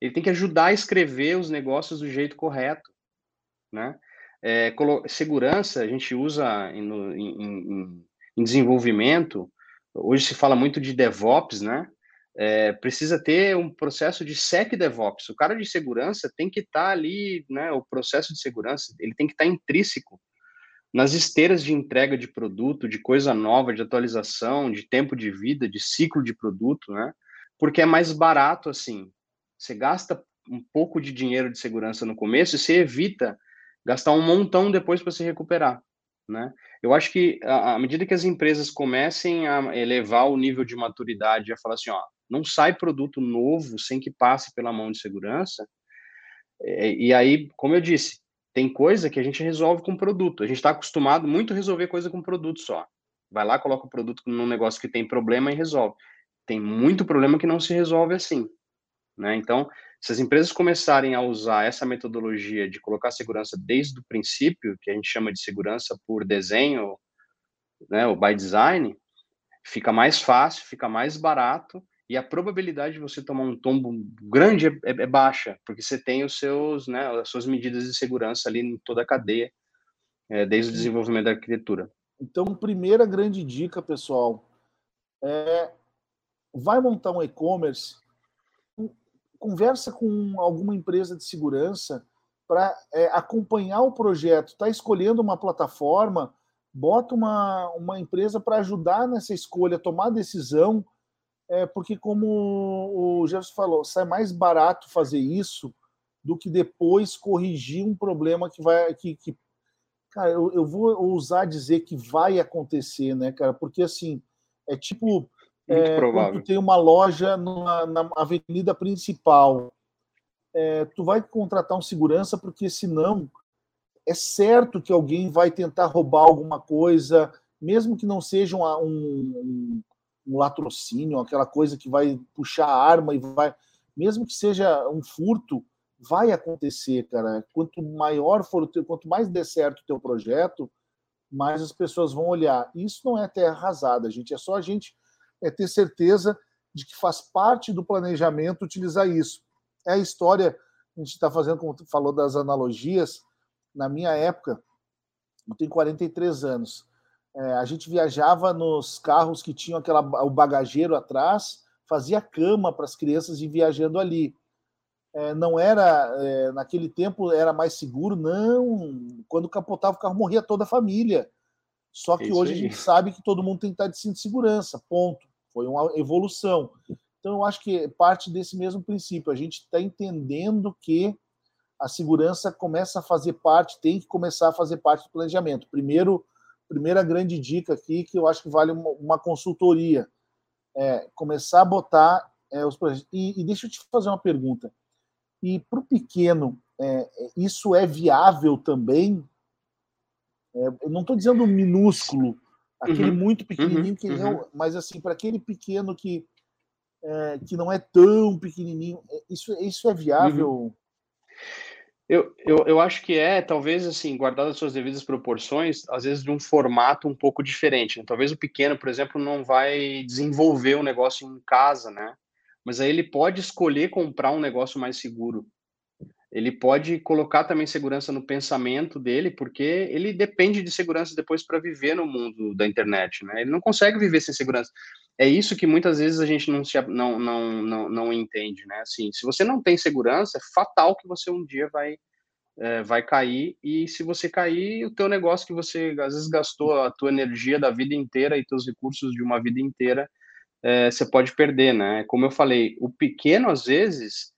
Ele tem que ajudar a escrever os negócios do jeito correto, né? É, segurança a gente usa em, em, em desenvolvimento. Hoje se fala muito de DevOps, né? é, precisa ter um processo de sec DevOps. O cara de segurança tem que estar tá ali, né? O processo de segurança ele tem que estar tá intrínseco nas esteiras de entrega de produto, de coisa nova, de atualização, de tempo de vida, de ciclo de produto, né? Porque é mais barato assim. Você gasta um pouco de dinheiro de segurança no começo e você evita gastar um montão depois para se recuperar, né? Eu acho que à medida que as empresas comecem a elevar o nível de maturidade, a falar assim, ó, não sai produto novo sem que passe pela mão de segurança. É, e aí, como eu disse, tem coisa que a gente resolve com produto. A gente está acostumado muito a resolver coisa com produto só. Vai lá, coloca o produto num negócio que tem problema e resolve. Tem muito problema que não se resolve assim. Né? Então, se as empresas começarem a usar essa metodologia de colocar segurança desde o princípio, que a gente chama de segurança por desenho, né, ou by design, fica mais fácil, fica mais barato e a probabilidade de você tomar um tombo grande é, é, é, baixa, porque você tem os seus, né, as suas medidas de segurança ali em toda a cadeia, é, desde o desenvolvimento da arquitetura. Então, primeira grande dica, pessoal, é vai montar um e-commerce, conversa com alguma empresa de segurança para é, acompanhar o projeto, está escolhendo uma plataforma, bota uma, uma empresa para ajudar nessa escolha, tomar decisão, é porque, como o Jefferson falou, sai mais barato fazer isso do que depois corrigir um problema que vai. Que, que cara, eu, eu vou ousar dizer que vai acontecer, né, cara? Porque assim, é tipo. É, quando tu tem uma loja numa, na avenida principal, é, tu vai contratar um segurança porque senão é certo que alguém vai tentar roubar alguma coisa, mesmo que não seja um, um, um latrocínio, aquela coisa que vai puxar a arma e vai, mesmo que seja um furto, vai acontecer, cara. Quanto maior for o teu, quanto mais der certo o teu projeto, mais as pessoas vão olhar. Isso não é terra arrasada, gente. É só a gente é ter certeza de que faz parte do planejamento utilizar isso. É a história a gente está fazendo, como tu falou das analogias. Na minha época, eu tenho 43 anos. É, a gente viajava nos carros que tinham aquela, o bagageiro atrás, fazia cama para as crianças ir viajando ali. É, não era, é, naquele tempo era mais seguro, não. Quando capotava o carro, morria toda a família. Só que Isso hoje aí. a gente sabe que todo mundo tem que estar de cinto de segurança, ponto. Foi uma evolução. Então, eu acho que parte desse mesmo princípio. A gente está entendendo que a segurança começa a fazer parte, tem que começar a fazer parte do planejamento. Primeiro, primeira grande dica aqui, que eu acho que vale uma, uma consultoria, é começar a botar é, os projetos. E, e, deixa eu te fazer uma pergunta. E para o pequeno, é, isso é viável também? É, eu não estou dizendo minúsculo, aquele uhum, muito pequenininho, uhum, que uhum. É, mas assim, para aquele pequeno que, é, que não é tão pequenininho, é, isso, isso é viável? Uhum. Eu, eu, eu acho que é, talvez, assim, guardado as suas devidas proporções, às vezes de um formato um pouco diferente. Né? Talvez o pequeno, por exemplo, não vai desenvolver o um negócio em casa, né? Mas aí ele pode escolher comprar um negócio mais seguro. Ele pode colocar também segurança no pensamento dele, porque ele depende de segurança depois para viver no mundo da internet, né? Ele não consegue viver sem segurança. É isso que muitas vezes a gente não, se, não, não, não, não entende, né? Assim, se você não tem segurança, é fatal que você um dia vai, é, vai cair, e se você cair, o teu negócio que você às vezes gastou a tua energia da vida inteira e teus recursos de uma vida inteira, é, você pode perder, né? Como eu falei, o pequeno, às vezes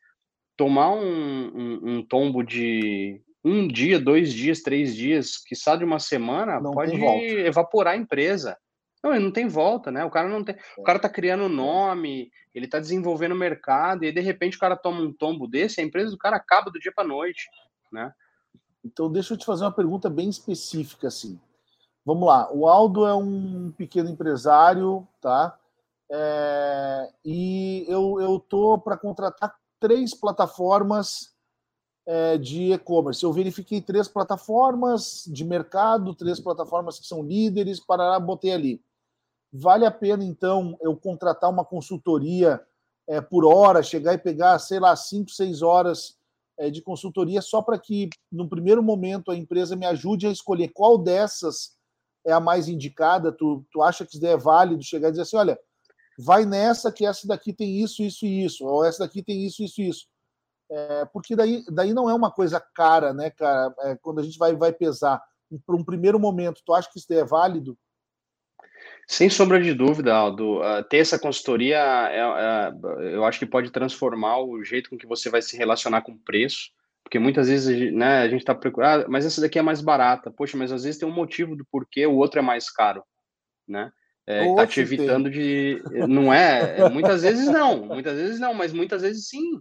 tomar um, um, um, tombo de um dia, dois dias, três dias, que sai de uma semana, não pode evaporar a empresa. Não, ele não tem volta, né? O cara não tem. O cara tá criando nome, ele tá desenvolvendo o mercado, e de repente o cara toma um tombo desse, a empresa do cara acaba do dia para noite, né? Então, deixa eu te fazer uma pergunta bem específica, assim. Vamos lá. O Aldo é um pequeno empresário, tá? É... e eu, eu tô para contratar três plataformas é, de e-commerce. Eu verifiquei três plataformas de mercado, três plataformas que são líderes, para botei ali. Vale a pena, então, eu contratar uma consultoria é, por hora, chegar e pegar, sei lá, cinco, seis horas é, de consultoria, só para que, no primeiro momento, a empresa me ajude a escolher qual dessas é a mais indicada? Tu, tu acha que isso é válido chegar e dizer assim: olha, vai nessa que essa daqui tem isso, isso e isso, ou essa daqui tem isso, isso e isso. É, porque daí, daí não é uma coisa cara, né, cara? É, quando a gente vai, vai pesar para um primeiro momento, tu acha que isso é válido? Sem sombra de dúvida, Aldo. Uh, ter essa consultoria, é, é, eu acho que pode transformar o jeito com que você vai se relacionar com o preço, porque muitas vezes né, a gente está procurando, ah, mas essa daqui é mais barata. Poxa, mas às vezes tem um motivo do porquê o outro é mais caro, né? É, tá te evitando de. Não é? é? Muitas vezes não, muitas vezes não, mas muitas vezes sim.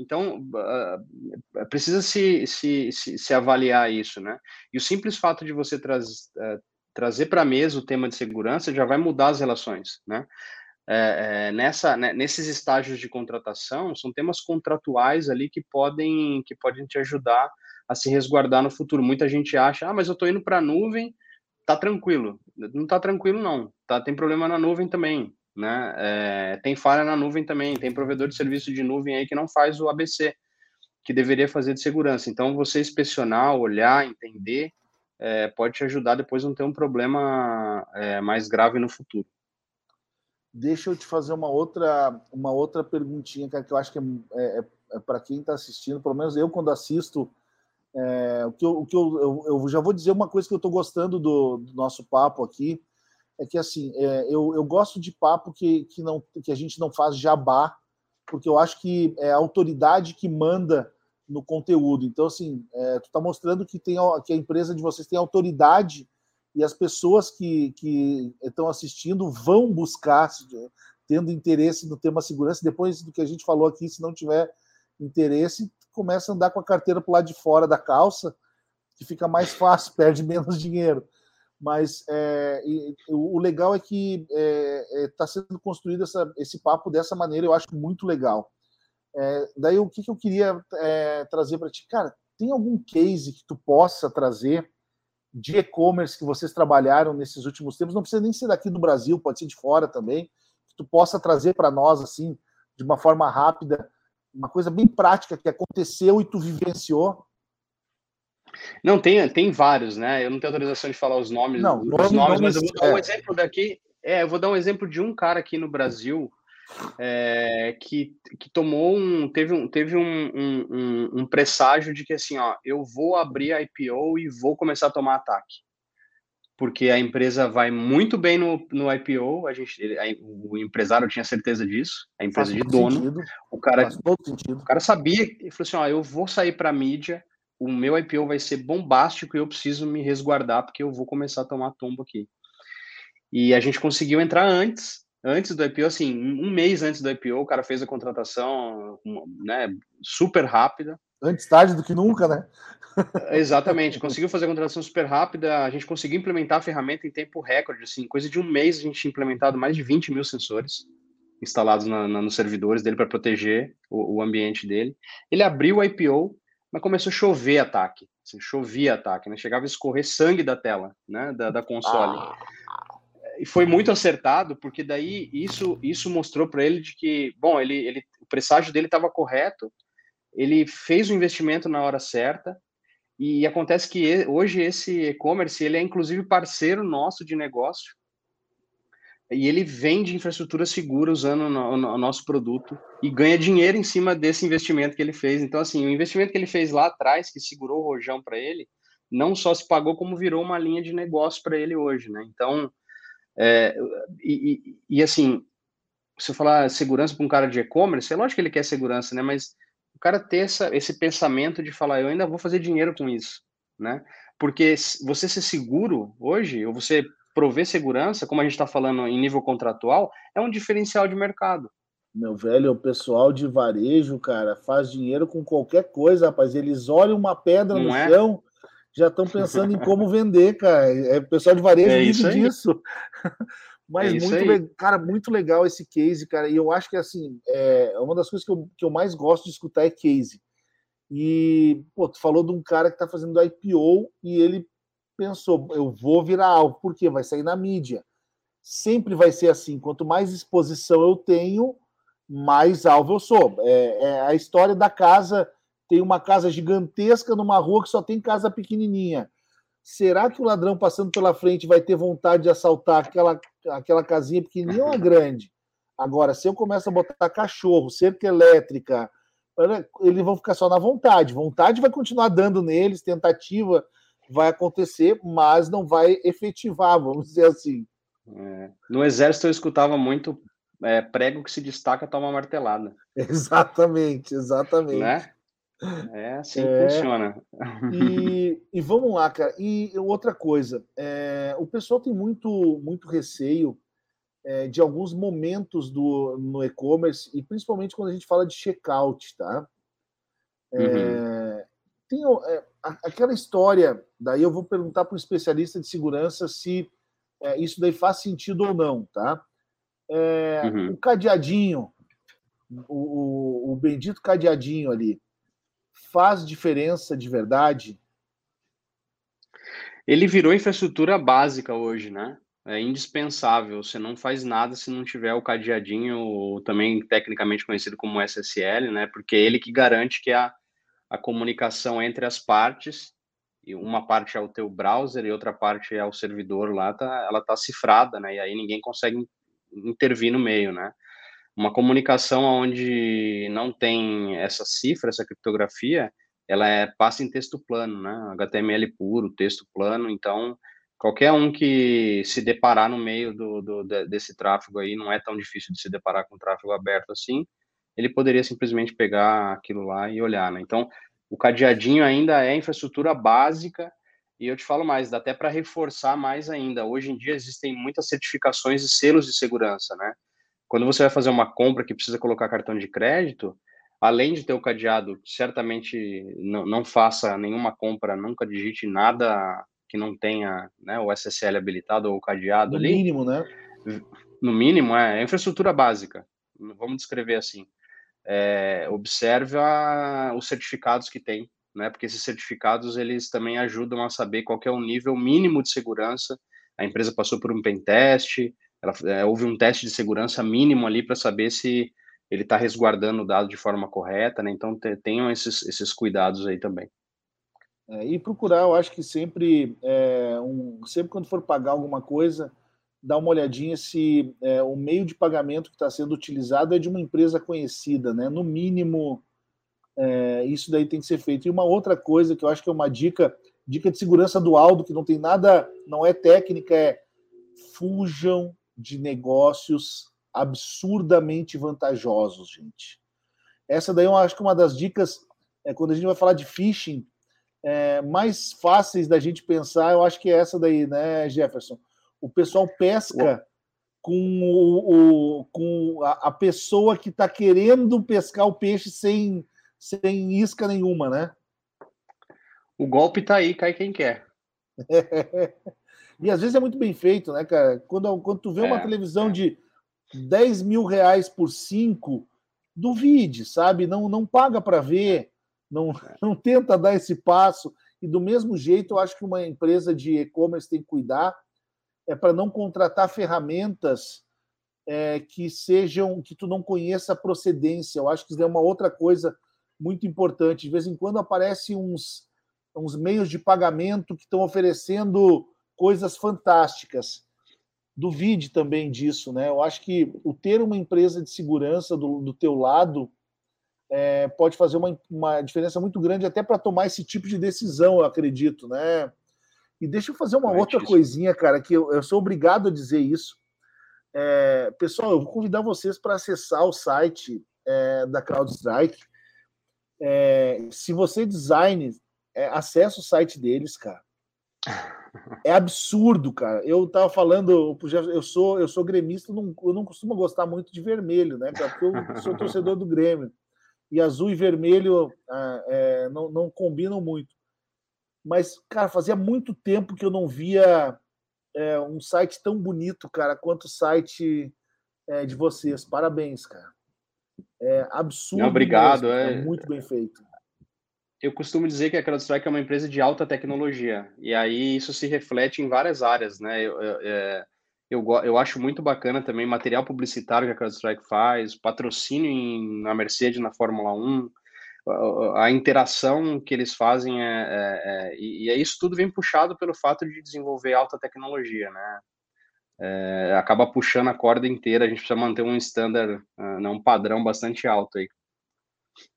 Então, uh, precisa se, se, se, se, avaliar isso, né? E o simples fato de você traz, uh, trazer para a mesa o tema de segurança já vai mudar as relações, né? É, é, nessa, né, nesses estágios de contratação, são temas contratuais ali que podem, que podem te ajudar a se resguardar no futuro. Muita gente acha, ah, mas eu estou indo para a nuvem, tá tranquilo. Não tá tranquilo, não. Tá, tem problema na nuvem também, né? É, tem falha na nuvem também. Tem provedor de serviço de nuvem aí que não faz o ABC, que deveria fazer de segurança. Então, você inspecionar, olhar, entender, é, pode te ajudar depois não ter um problema é, mais grave no futuro. Deixa eu te fazer uma outra, uma outra perguntinha, que eu acho que é, é, é para quem está assistindo, pelo menos eu, quando assisto é, o que, eu, o que eu, eu, eu, já vou dizer uma coisa que eu estou gostando do, do, nosso papo aqui, é que assim, é, eu, eu gosto de papo que, que, não, que a gente não faz jabá, porque eu acho que é a autoridade que manda no conteúdo. Então, assim, é, tu está mostrando que, tem, que a empresa de vocês tem autoridade e as pessoas que, que estão assistindo vão buscar, tendo interesse no tema segurança, depois do que a gente falou aqui, se não tiver interesse, começa a andar com a carteira para o lado de fora da calça, que fica mais fácil, [LAUGHS] perde menos dinheiro. Mas é, e, o legal é que está é, é, tá sendo construído essa, esse papo dessa maneira, eu acho muito legal. É, daí o que, que eu queria é, trazer para ti? Cara, tem algum case que tu possa trazer de e-commerce que vocês trabalharam nesses últimos tempos? Não precisa nem ser daqui do Brasil, pode ser de fora também, que tu possa trazer para nós assim, de uma forma rápida, uma coisa bem prática que aconteceu e tu vivenciou? Não, tem, tem vários, né? Eu não tenho autorização de falar os nomes, não, os nomes, mas eu vou dar um é. exemplo daqui. É, eu vou dar um exemplo de um cara aqui no Brasil é, que, que tomou um. Teve, um, teve um, um, um, presságio de que assim, ó, eu vou abrir a IPO e vou começar a tomar ataque. Porque a empresa vai muito bem no, no IPO, a gente, a, o empresário tinha certeza disso, a empresa Faz de dono. Sentido. O cara, o cara sabia e falou assim: ó, eu vou sair para a mídia, o meu IPO vai ser bombástico e eu preciso me resguardar porque eu vou começar a tomar tombo aqui. E a gente conseguiu entrar antes, antes do IPO, assim, um mês antes do IPO, o cara fez a contratação, né, super rápida. Antes tarde do que nunca, né? Exatamente, conseguiu fazer a contratação super rápida, a gente conseguiu implementar a ferramenta em tempo recorde, assim, coisa de um mês a gente tinha implementado mais de 20 mil sensores instalados na, na, nos servidores dele para proteger o, o, ambiente dele. Ele abriu o IPO, mas começou a chover ataque, assim, chovia ataque, né? chegava a escorrer sangue da tela, né, da, da console. Ah e foi muito acertado, porque daí isso, isso mostrou para ele de que, bom, ele, ele, o presságio dele estava correto, ele fez o investimento na hora certa, e acontece que hoje esse e-commerce, ele é inclusive parceiro nosso de negócio, e ele vende infraestrutura segura usando o, nosso produto e ganha dinheiro em cima desse investimento que ele fez. Então, assim, o investimento que ele fez lá atrás, que segurou o rojão para ele, não só se pagou, como virou uma linha de negócio para ele hoje, né? Então, é, e, e, e, assim, se eu falar segurança para um cara de e-commerce, é lógico que ele quer segurança, né? Mas o cara ter essa, esse pensamento de falar, eu ainda vou fazer dinheiro com isso, né? Porque você ser seguro hoje, ou você prover segurança, como a gente está falando em nível contratual, é um diferencial de mercado. Meu velho, o pessoal de varejo, cara, faz dinheiro com qualquer coisa, rapaz. Eles olham uma pedra Não no é? chão, já estão pensando em como vender, cara. É, o pessoal de varejo é vive disso. [LAUGHS] Mas é muito, legal, cara, muito legal esse case, cara. E eu acho que assim, é uma das coisas que eu, que eu mais gosto de escutar é case. E, pô, tu falou de um cara que está fazendo IPO e ele pensou, eu vou virar alvo, porque vai sair na mídia. Sempre vai ser assim, quanto mais exposição eu tenho, mais alvo eu sou. É, é a história da casa tem uma casa gigantesca numa rua que só tem casa pequenininha. Será que o ladrão passando pela frente vai ter vontade de assaltar aquela, aquela casinha pequenininha ou a grande? Agora, se eu começo a botar cachorro, cerca elétrica, eles vão ficar só na vontade. Vontade vai continuar dando neles, tentativa vai acontecer, mas não vai efetivar, vamos dizer assim. É. No exército eu escutava muito é, prego que se destaca toma martelada. [LAUGHS] Exatamente, exatamente. Né? É assim que é, funciona. E, [LAUGHS] e, vamos lá, cara. E outra coisa, é, o pessoal tem muito, muito receio é, de alguns momentos do, no e-commerce, e principalmente quando a gente fala de checkout, tá? É, uhum. Tem é, aquela história, daí eu vou perguntar para o especialista de segurança se é, isso daí faz sentido ou não, tá? Uhum. O cadeadinho, o, o, o bendito cadeadinho ali, faz diferença de verdade? Ele virou infraestrutura básica hoje, né? É indispensável. Você não faz nada se não tiver o cadeadinho, também tecnicamente conhecido como SSL, né? Porque é ele que garante que a, a comunicação entre as partes, e uma parte é o teu browser e outra parte é o servidor lá, tá, ela tá cifrada, né? E aí ninguém consegue intervir no meio, né? Uma comunicação onde não tem essa cifra, essa criptografia, ela é, passa em texto plano, né? HTML puro, texto plano. Então, qualquer um que se deparar no meio do, do, desse tráfego aí, não é tão difícil de se deparar com tráfego aberto assim, ele poderia simplesmente pegar aquilo lá e olhar, né? Então, o cadeadinho ainda é infraestrutura básica e eu te falo mais, dá até para reforçar mais ainda. Hoje em dia existem muitas certificações e selos de segurança, né? Quando você vai fazer uma compra que precisa colocar cartão de crédito, além de ter o cadeado, certamente não, não faça nenhuma compra, nunca digite nada que não tenha né, o SSL habilitado ou o cadeado no ali. No mínimo, né? No mínimo, é, é infraestrutura básica. Vamos descrever assim. É, observa os certificados que tem, né? Porque esses certificados eles também ajudam a saber qual é o nível mínimo de segurança. A empresa passou por um pen teste, ela, é, houve um teste de segurança mínimo ali para saber se ele está resguardando o dado de forma correta, né? Então tenham esses, esses cuidados aí também. É, e procurar, eu acho que sempre, é, um, sempre quando for pagar alguma coisa, dar uma olhadinha se é, o meio de pagamento que está sendo utilizado é de uma empresa conhecida, né? No mínimo, é, isso daí tem que ser feito. E uma outra coisa que eu acho que é uma dica, dica de segurança do Aldo, que não tem nada, não é técnica, é fujam de negócios absurdamente vantajosos, gente. Essa daí eu acho que uma das dicas, é, quando a gente vai falar de phishing, é, mais fáceis da gente pensar, eu acho que é essa daí, né, Jefferson? O pessoal pesca com, o, o com a, a, pessoa que está querendo pescar o peixe sem, sem isca nenhuma, né? O golpe tá aí, cai quem quer. [LAUGHS] e às vezes é muito bem feito, né, cara? Quando, quando tu vê uma é, televisão é. de 10 mil reais por 5, duvide, sabe? Não, não paga para ver, não, é. [LAUGHS] não tenta dar esse passo. E do mesmo jeito, eu acho que uma empresa de e-commerce tem que cuidar é para não contratar ferramentas é, que sejam que tu não conheça a procedência. Eu acho que isso é uma outra coisa muito importante. De vez em quando aparecem uns, uns meios de pagamento que estão oferecendo coisas fantásticas. Duvide também disso, né? Eu acho que o ter uma empresa de segurança do, do teu lado é, pode fazer uma, uma diferença muito grande até para tomar esse tipo de decisão, eu acredito, né? E deixa eu fazer uma é outra coisinha, cara, que eu, eu, sou obrigado a dizer isso. É, pessoal, eu vou convidar vocês para acessar o site é, da CrowdStrike. É, se você design, é, acessa o site deles, cara. É absurdo, cara. Eu tava falando, eu sou, eu sou gremista, não, eu não costumo gostar muito de vermelho, né? Porque eu sou torcedor do Grêmio. E azul e vermelho ah, é, não, não combinam muito. Mas, cara, fazia muito tempo que eu não via é, um site tão bonito, cara, quanto o site é, de vocês. Parabéns, cara. É absurdo. Não, obrigado. Mesmo, é... muito bem feito. Eu costumo dizer que a CrowdStrike é uma empresa de alta tecnologia. E aí isso se reflete em várias áreas, né? Eu, eu, é, eu, eu acho muito bacana também material publicitário que a CrowdStrike faz, patrocínio em, na Mercedes na Fórmula 1, a interação que eles fazem é, é, é, e, é isso tudo vem puxado pelo fato de desenvolver alta tecnologia, né? É, acaba puxando a corda inteira, a gente precisa manter um standard, uh, um padrão bastante alto aí.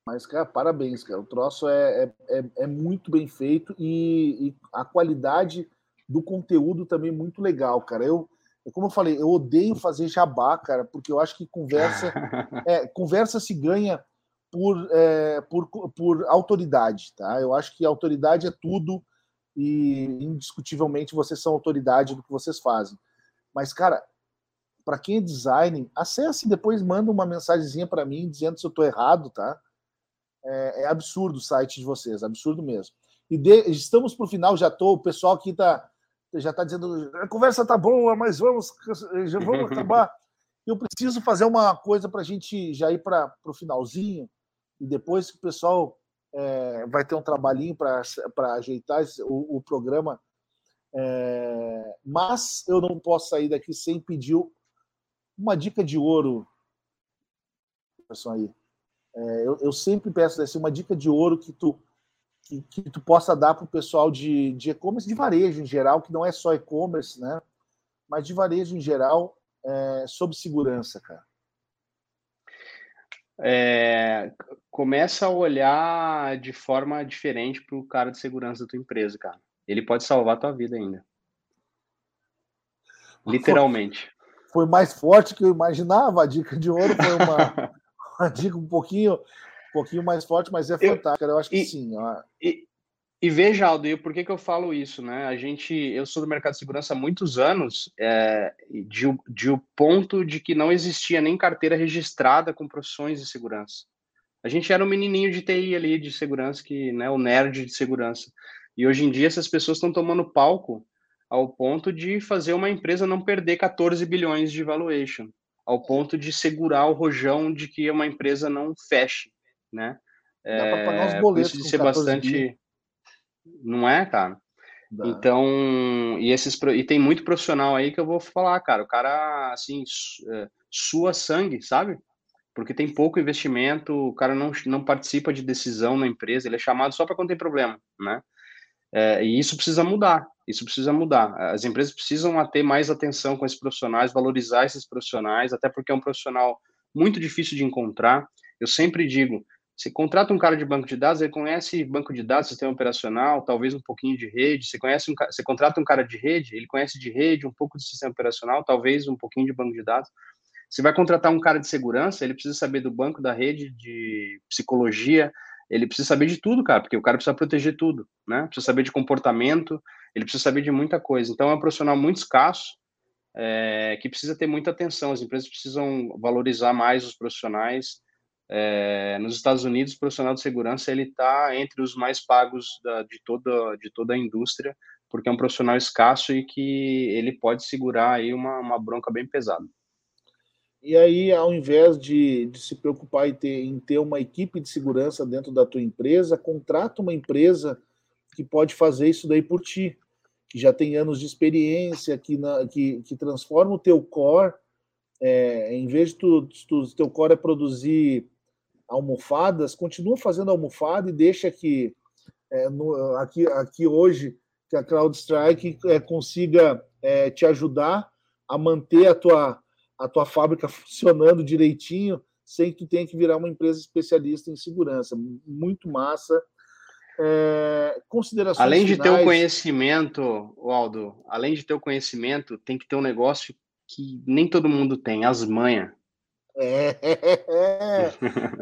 Mas, cara, parabéns, cara. O troço é, é, é, é muito bem feito e, e, a qualidade do conteúdo também muito legal, cara. Eu, como eu falei, eu odeio fazer jabá, cara, porque eu acho que conversa, [LAUGHS] é, conversa se ganha por, é, por, por autoridade, tá? Eu acho que autoridade é tudo e indiscutivelmente vocês são autoridade do que vocês fazem. Mas, cara, para quem é design, acesse e depois manda uma mensagenzinha para mim dizendo se eu estou errado, tá? É, é, absurdo o site de vocês, absurdo mesmo. E de, estamos para o final, já tô, o pessoal aqui tá, já está dizendo, a conversa tá boa, mas vamos, já vamos [LAUGHS] acabar. Eu preciso fazer uma coisa para a gente já ir para o finalzinho e depois que o pessoal é, vai ter um trabalhinho para ajeitar o, o programa. É, mas eu não posso sair daqui sem pedir uma dica de ouro. Pessoal aí. É, eu, eu, sempre peço assim, uma dica de ouro que tu, que, que tu possa dar para o pessoal de, de e-commerce, de varejo em geral, que não é só e-commerce, né? Mas de varejo em geral, é, sobre segurança, cara é, começa a olhar de forma diferente para o cara de segurança da tua empresa, cara. Ele pode salvar a tua vida ainda. Literalmente. Foi, foi mais forte que eu imaginava. A dica de ouro foi uma, [LAUGHS] uma dica um pouquinho, um pouquinho mais forte, mas é fantástica. Eu, eu acho que e, sim. E, e veja, Aldo, e por que, que eu falo isso, né? A gente, eu sou do mercado de segurança há muitos anos, é, de, de o ponto de que não existia nem carteira registrada com profissões de segurança. A gente era um menininho de TI ali, de segurança, que, né, o nerd de segurança. E hoje em dia essas pessoas estão tomando palco ao ponto de fazer uma empresa não perder 14 bilhões de valuation, ao ponto de segurar o rojão de que uma empresa não feche, né? Dá é, para pagar os boletos de ser bastante não é, cara? Dá. Então, e esses e tem muito profissional aí que eu vou falar, cara, o cara assim, é, sua sangue, sabe? Porque tem pouco investimento, o cara não, não participa de decisão na empresa, ele é chamado só para quando tem problema, né? É, e isso precisa mudar. Isso precisa mudar. As empresas precisam ter mais atenção com esses profissionais, valorizar esses profissionais, até porque é um profissional muito difícil de encontrar. Eu sempre digo, você contrata um cara de banco de dados, ele conhece banco de dados, sistema operacional, talvez um pouquinho de rede. Você conhece um, você contrata um cara de rede, ele conhece de rede, um pouco de sistema operacional, talvez um pouquinho de banco de dados. Você vai contratar um cara de segurança, ele precisa saber do banco, da rede, de psicologia, ele precisa saber de tudo, cara, porque o cara precisa proteger tudo, né? Precisa saber de comportamento, ele precisa saber de muita coisa. Então, é um profissional muito escasso, é, que precisa ter muita atenção. As empresas precisam valorizar mais os profissionais. É, nos Estados Unidos, o profissional de segurança ele está entre os mais pagos da, de toda de toda a indústria, porque é um profissional escasso e que ele pode segurar aí uma, uma bronca bem pesada. E aí, ao invés de, de se preocupar em ter, em ter uma equipe de segurança dentro da tua empresa, contrata uma empresa que pode fazer isso daí por ti, que já tem anos de experiência, que, na, que, que transforma o teu core, é, em vez de tu, tu, teu core é produzir almofadas, continua fazendo almofada e deixa que é, no, aqui, aqui hoje que a CrowdStrike é, consiga é, te ajudar a manter a tua a tua fábrica funcionando direitinho, sem que tu tenha que virar uma empresa especialista em segurança. Muito massa. É, considerações Além de finais... ter o conhecimento, Aldo, além de ter o conhecimento, tem que ter um negócio que nem todo mundo tem, as manhas. É,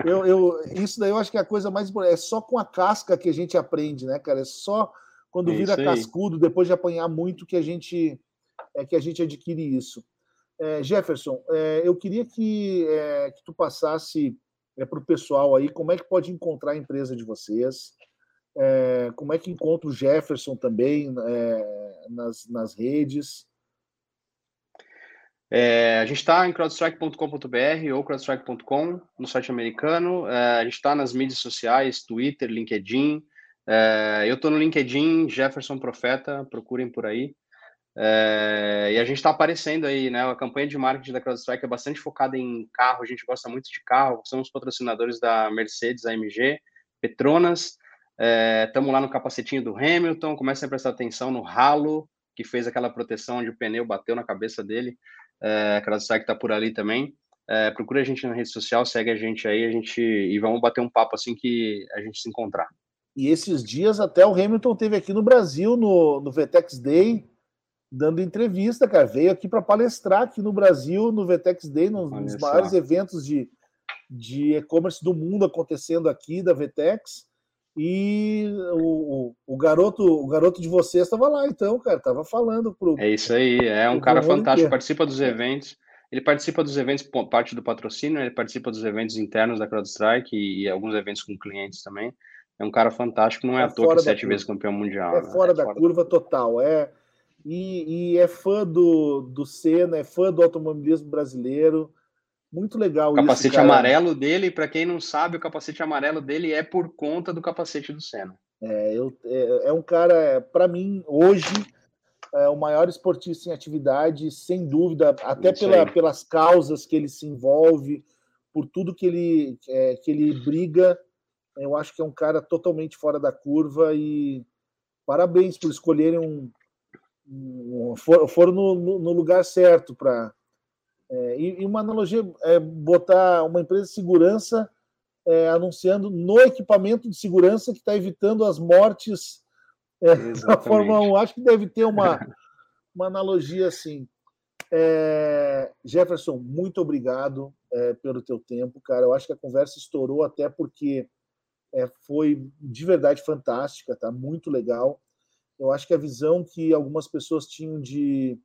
eu, eu, isso daí eu acho que é a coisa mais importante. É só com a casca que a gente aprende, né, cara? É só quando é vira cascudo, depois de apanhar muito, que a gente é que a gente adquire isso. É, Jefferson, é, eu queria que, é, que tu passasse é, para o pessoal aí como é que pode encontrar a empresa de vocês, é, como é que encontra o Jefferson também é, nas, nas redes. a gente está em crowdstrike.com.br ou crowdstrike.com no site americano. a gente está nas mídias sociais, Twitter, LinkedIn. eu estou no LinkedIn, Jefferson Profeta, procurem por aí. É, e a gente está aparecendo aí, né? A campanha de marketing da CrowdStrike é bastante focada em carro, a gente gosta muito de carro, somos patrocinadores da Mercedes, AMG, Petronas, estamos é, lá no capacetinho do Hamilton, comecem a prestar atenção no ralo, que fez aquela proteção onde o pneu bateu na cabeça dele, é, a CrowdStrike está por ali também. É, procure a gente na rede social, segue a gente aí, a gente e vamos bater um papo assim que a gente se encontrar. E esses dias até o Hamilton teve aqui no Brasil no, no Vetex Day, dando entrevista, cara. Veio aqui para palestrar aqui no Brasil, no Vetex Day, nos, nos maiores eventos de, de e-commerce do mundo acontecendo aqui da Vetex. E o, o, o, garoto, o garoto de vocês estava lá, então, cara, estava falando pro. É isso aí, é um cara fantástico, participa dos eventos. Ele participa dos eventos, parte do patrocínio, ele participa dos eventos internos da CrowdStrike e, e alguns eventos com clientes também. É um cara fantástico, não é, é à toa que é sete vezes campeão mundial. É né? fora é da fora curva da... total. É, e, e, é fã do, do Senna, é fã do automobilismo brasileiro. Muito legal o capacete isso, amarelo dele, para quem não sabe, o capacete amarelo dele é por conta do capacete do Senna. É, eu, é, é um cara, para mim, hoje, é o maior esportista em atividade, sem dúvida, até pela, pelas causas que ele se envolve, por tudo que ele, é, que ele briga. Eu acho que é um cara totalmente fora da curva e parabéns por escolherem um, foram for no, no, lugar certo para. É, e, e, uma analogia é botar uma empresa de segurança é, anunciando no equipamento de segurança que está evitando as mortes é, da Fórmula 1. Acho que deve ter uma, [LAUGHS] uma analogia assim. É, Jefferson, muito obrigado é, pelo teu tempo, cara. Eu acho que a conversa estourou até porque é, foi de verdade fantástica, tá? Muito legal. Eu acho que a visão que algumas pessoas tinham de,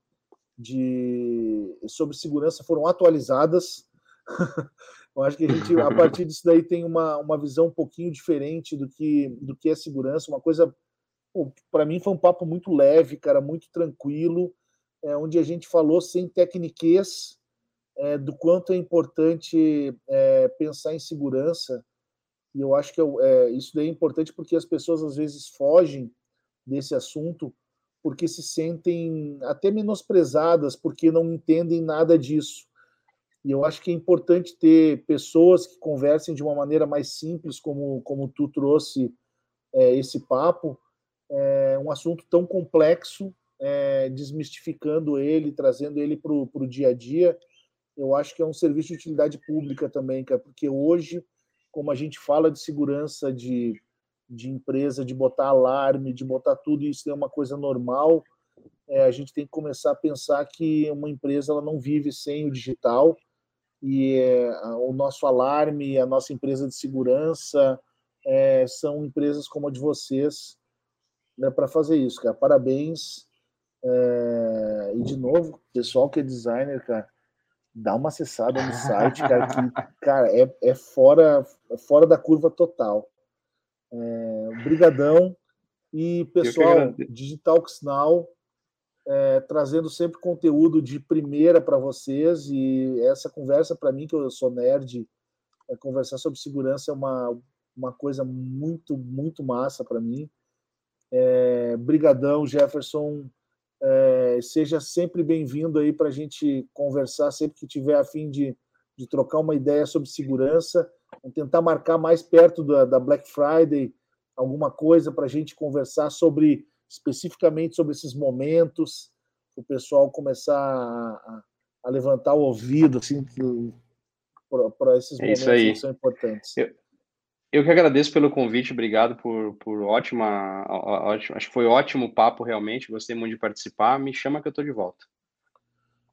de sobre segurança foram atualizadas. [LAUGHS] Eu acho que a gente, a partir disso daí, tem uma, uma visão um pouquinho diferente do que, do que é segurança. Uma coisa, para mim, foi um papo muito leve, cara, muito tranquilo, é, onde a gente falou sem tecniquez é, do quanto é importante é, pensar em segurança. E eu acho que é, isso daí é importante porque as pessoas às vezes fogem desse assunto porque se sentem até menosprezadas, porque não entendem nada disso. E eu acho que é importante ter pessoas que conversem de uma maneira mais simples, como, como tu trouxe é, esse papo, é, um assunto tão complexo, é, desmistificando ele, trazendo ele para o dia a dia. Eu acho que é um serviço de utilidade pública também, cara, porque hoje, como a gente fala de segurança de, de empresa, de botar alarme, de botar tudo isso é uma coisa normal, é, a gente tem que começar a pensar que uma empresa ela não vive sem o digital e é, o nosso alarme, a nossa empresa de segurança é, são empresas como a de vocês né, para fazer isso, cara. Parabéns. É, e de novo, pessoal que é designer, cara, dá uma acessada no site, cara, que [LAUGHS] cara, é, é fora, é fora da curva total. É, brigadão. E, pessoal, Digitalx Now, é, trazendo sempre conteúdo de primeira para vocês. E essa conversa, para mim, que eu sou nerd, é, conversar sobre segurança é uma, uma coisa muito, muito massa para mim. É, brigadão, Jefferson. É, seja sempre bem-vindo aí para a gente conversar sempre que tiver a fim de, de trocar uma ideia sobre segurança. Vamos tentar marcar mais perto da, da Black Friday alguma coisa para a gente conversar sobre especificamente sobre esses momentos, o pessoal começar a, a levantar o ouvido assim para esses é momentos que são importantes. Eu, eu que agradeço pelo convite, obrigado por, por ótima, ótimo, acho que foi ótimo papo realmente, gostei muito de participar, me chama que eu estou de volta.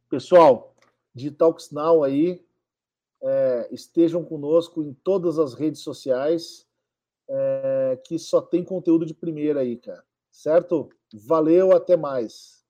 Pessoal, Digitalks Now aí, é, estejam conosco em todas as redes sociais, é, que só tem conteúdo de primeira aí, cara. Certo? Valeu, até mais.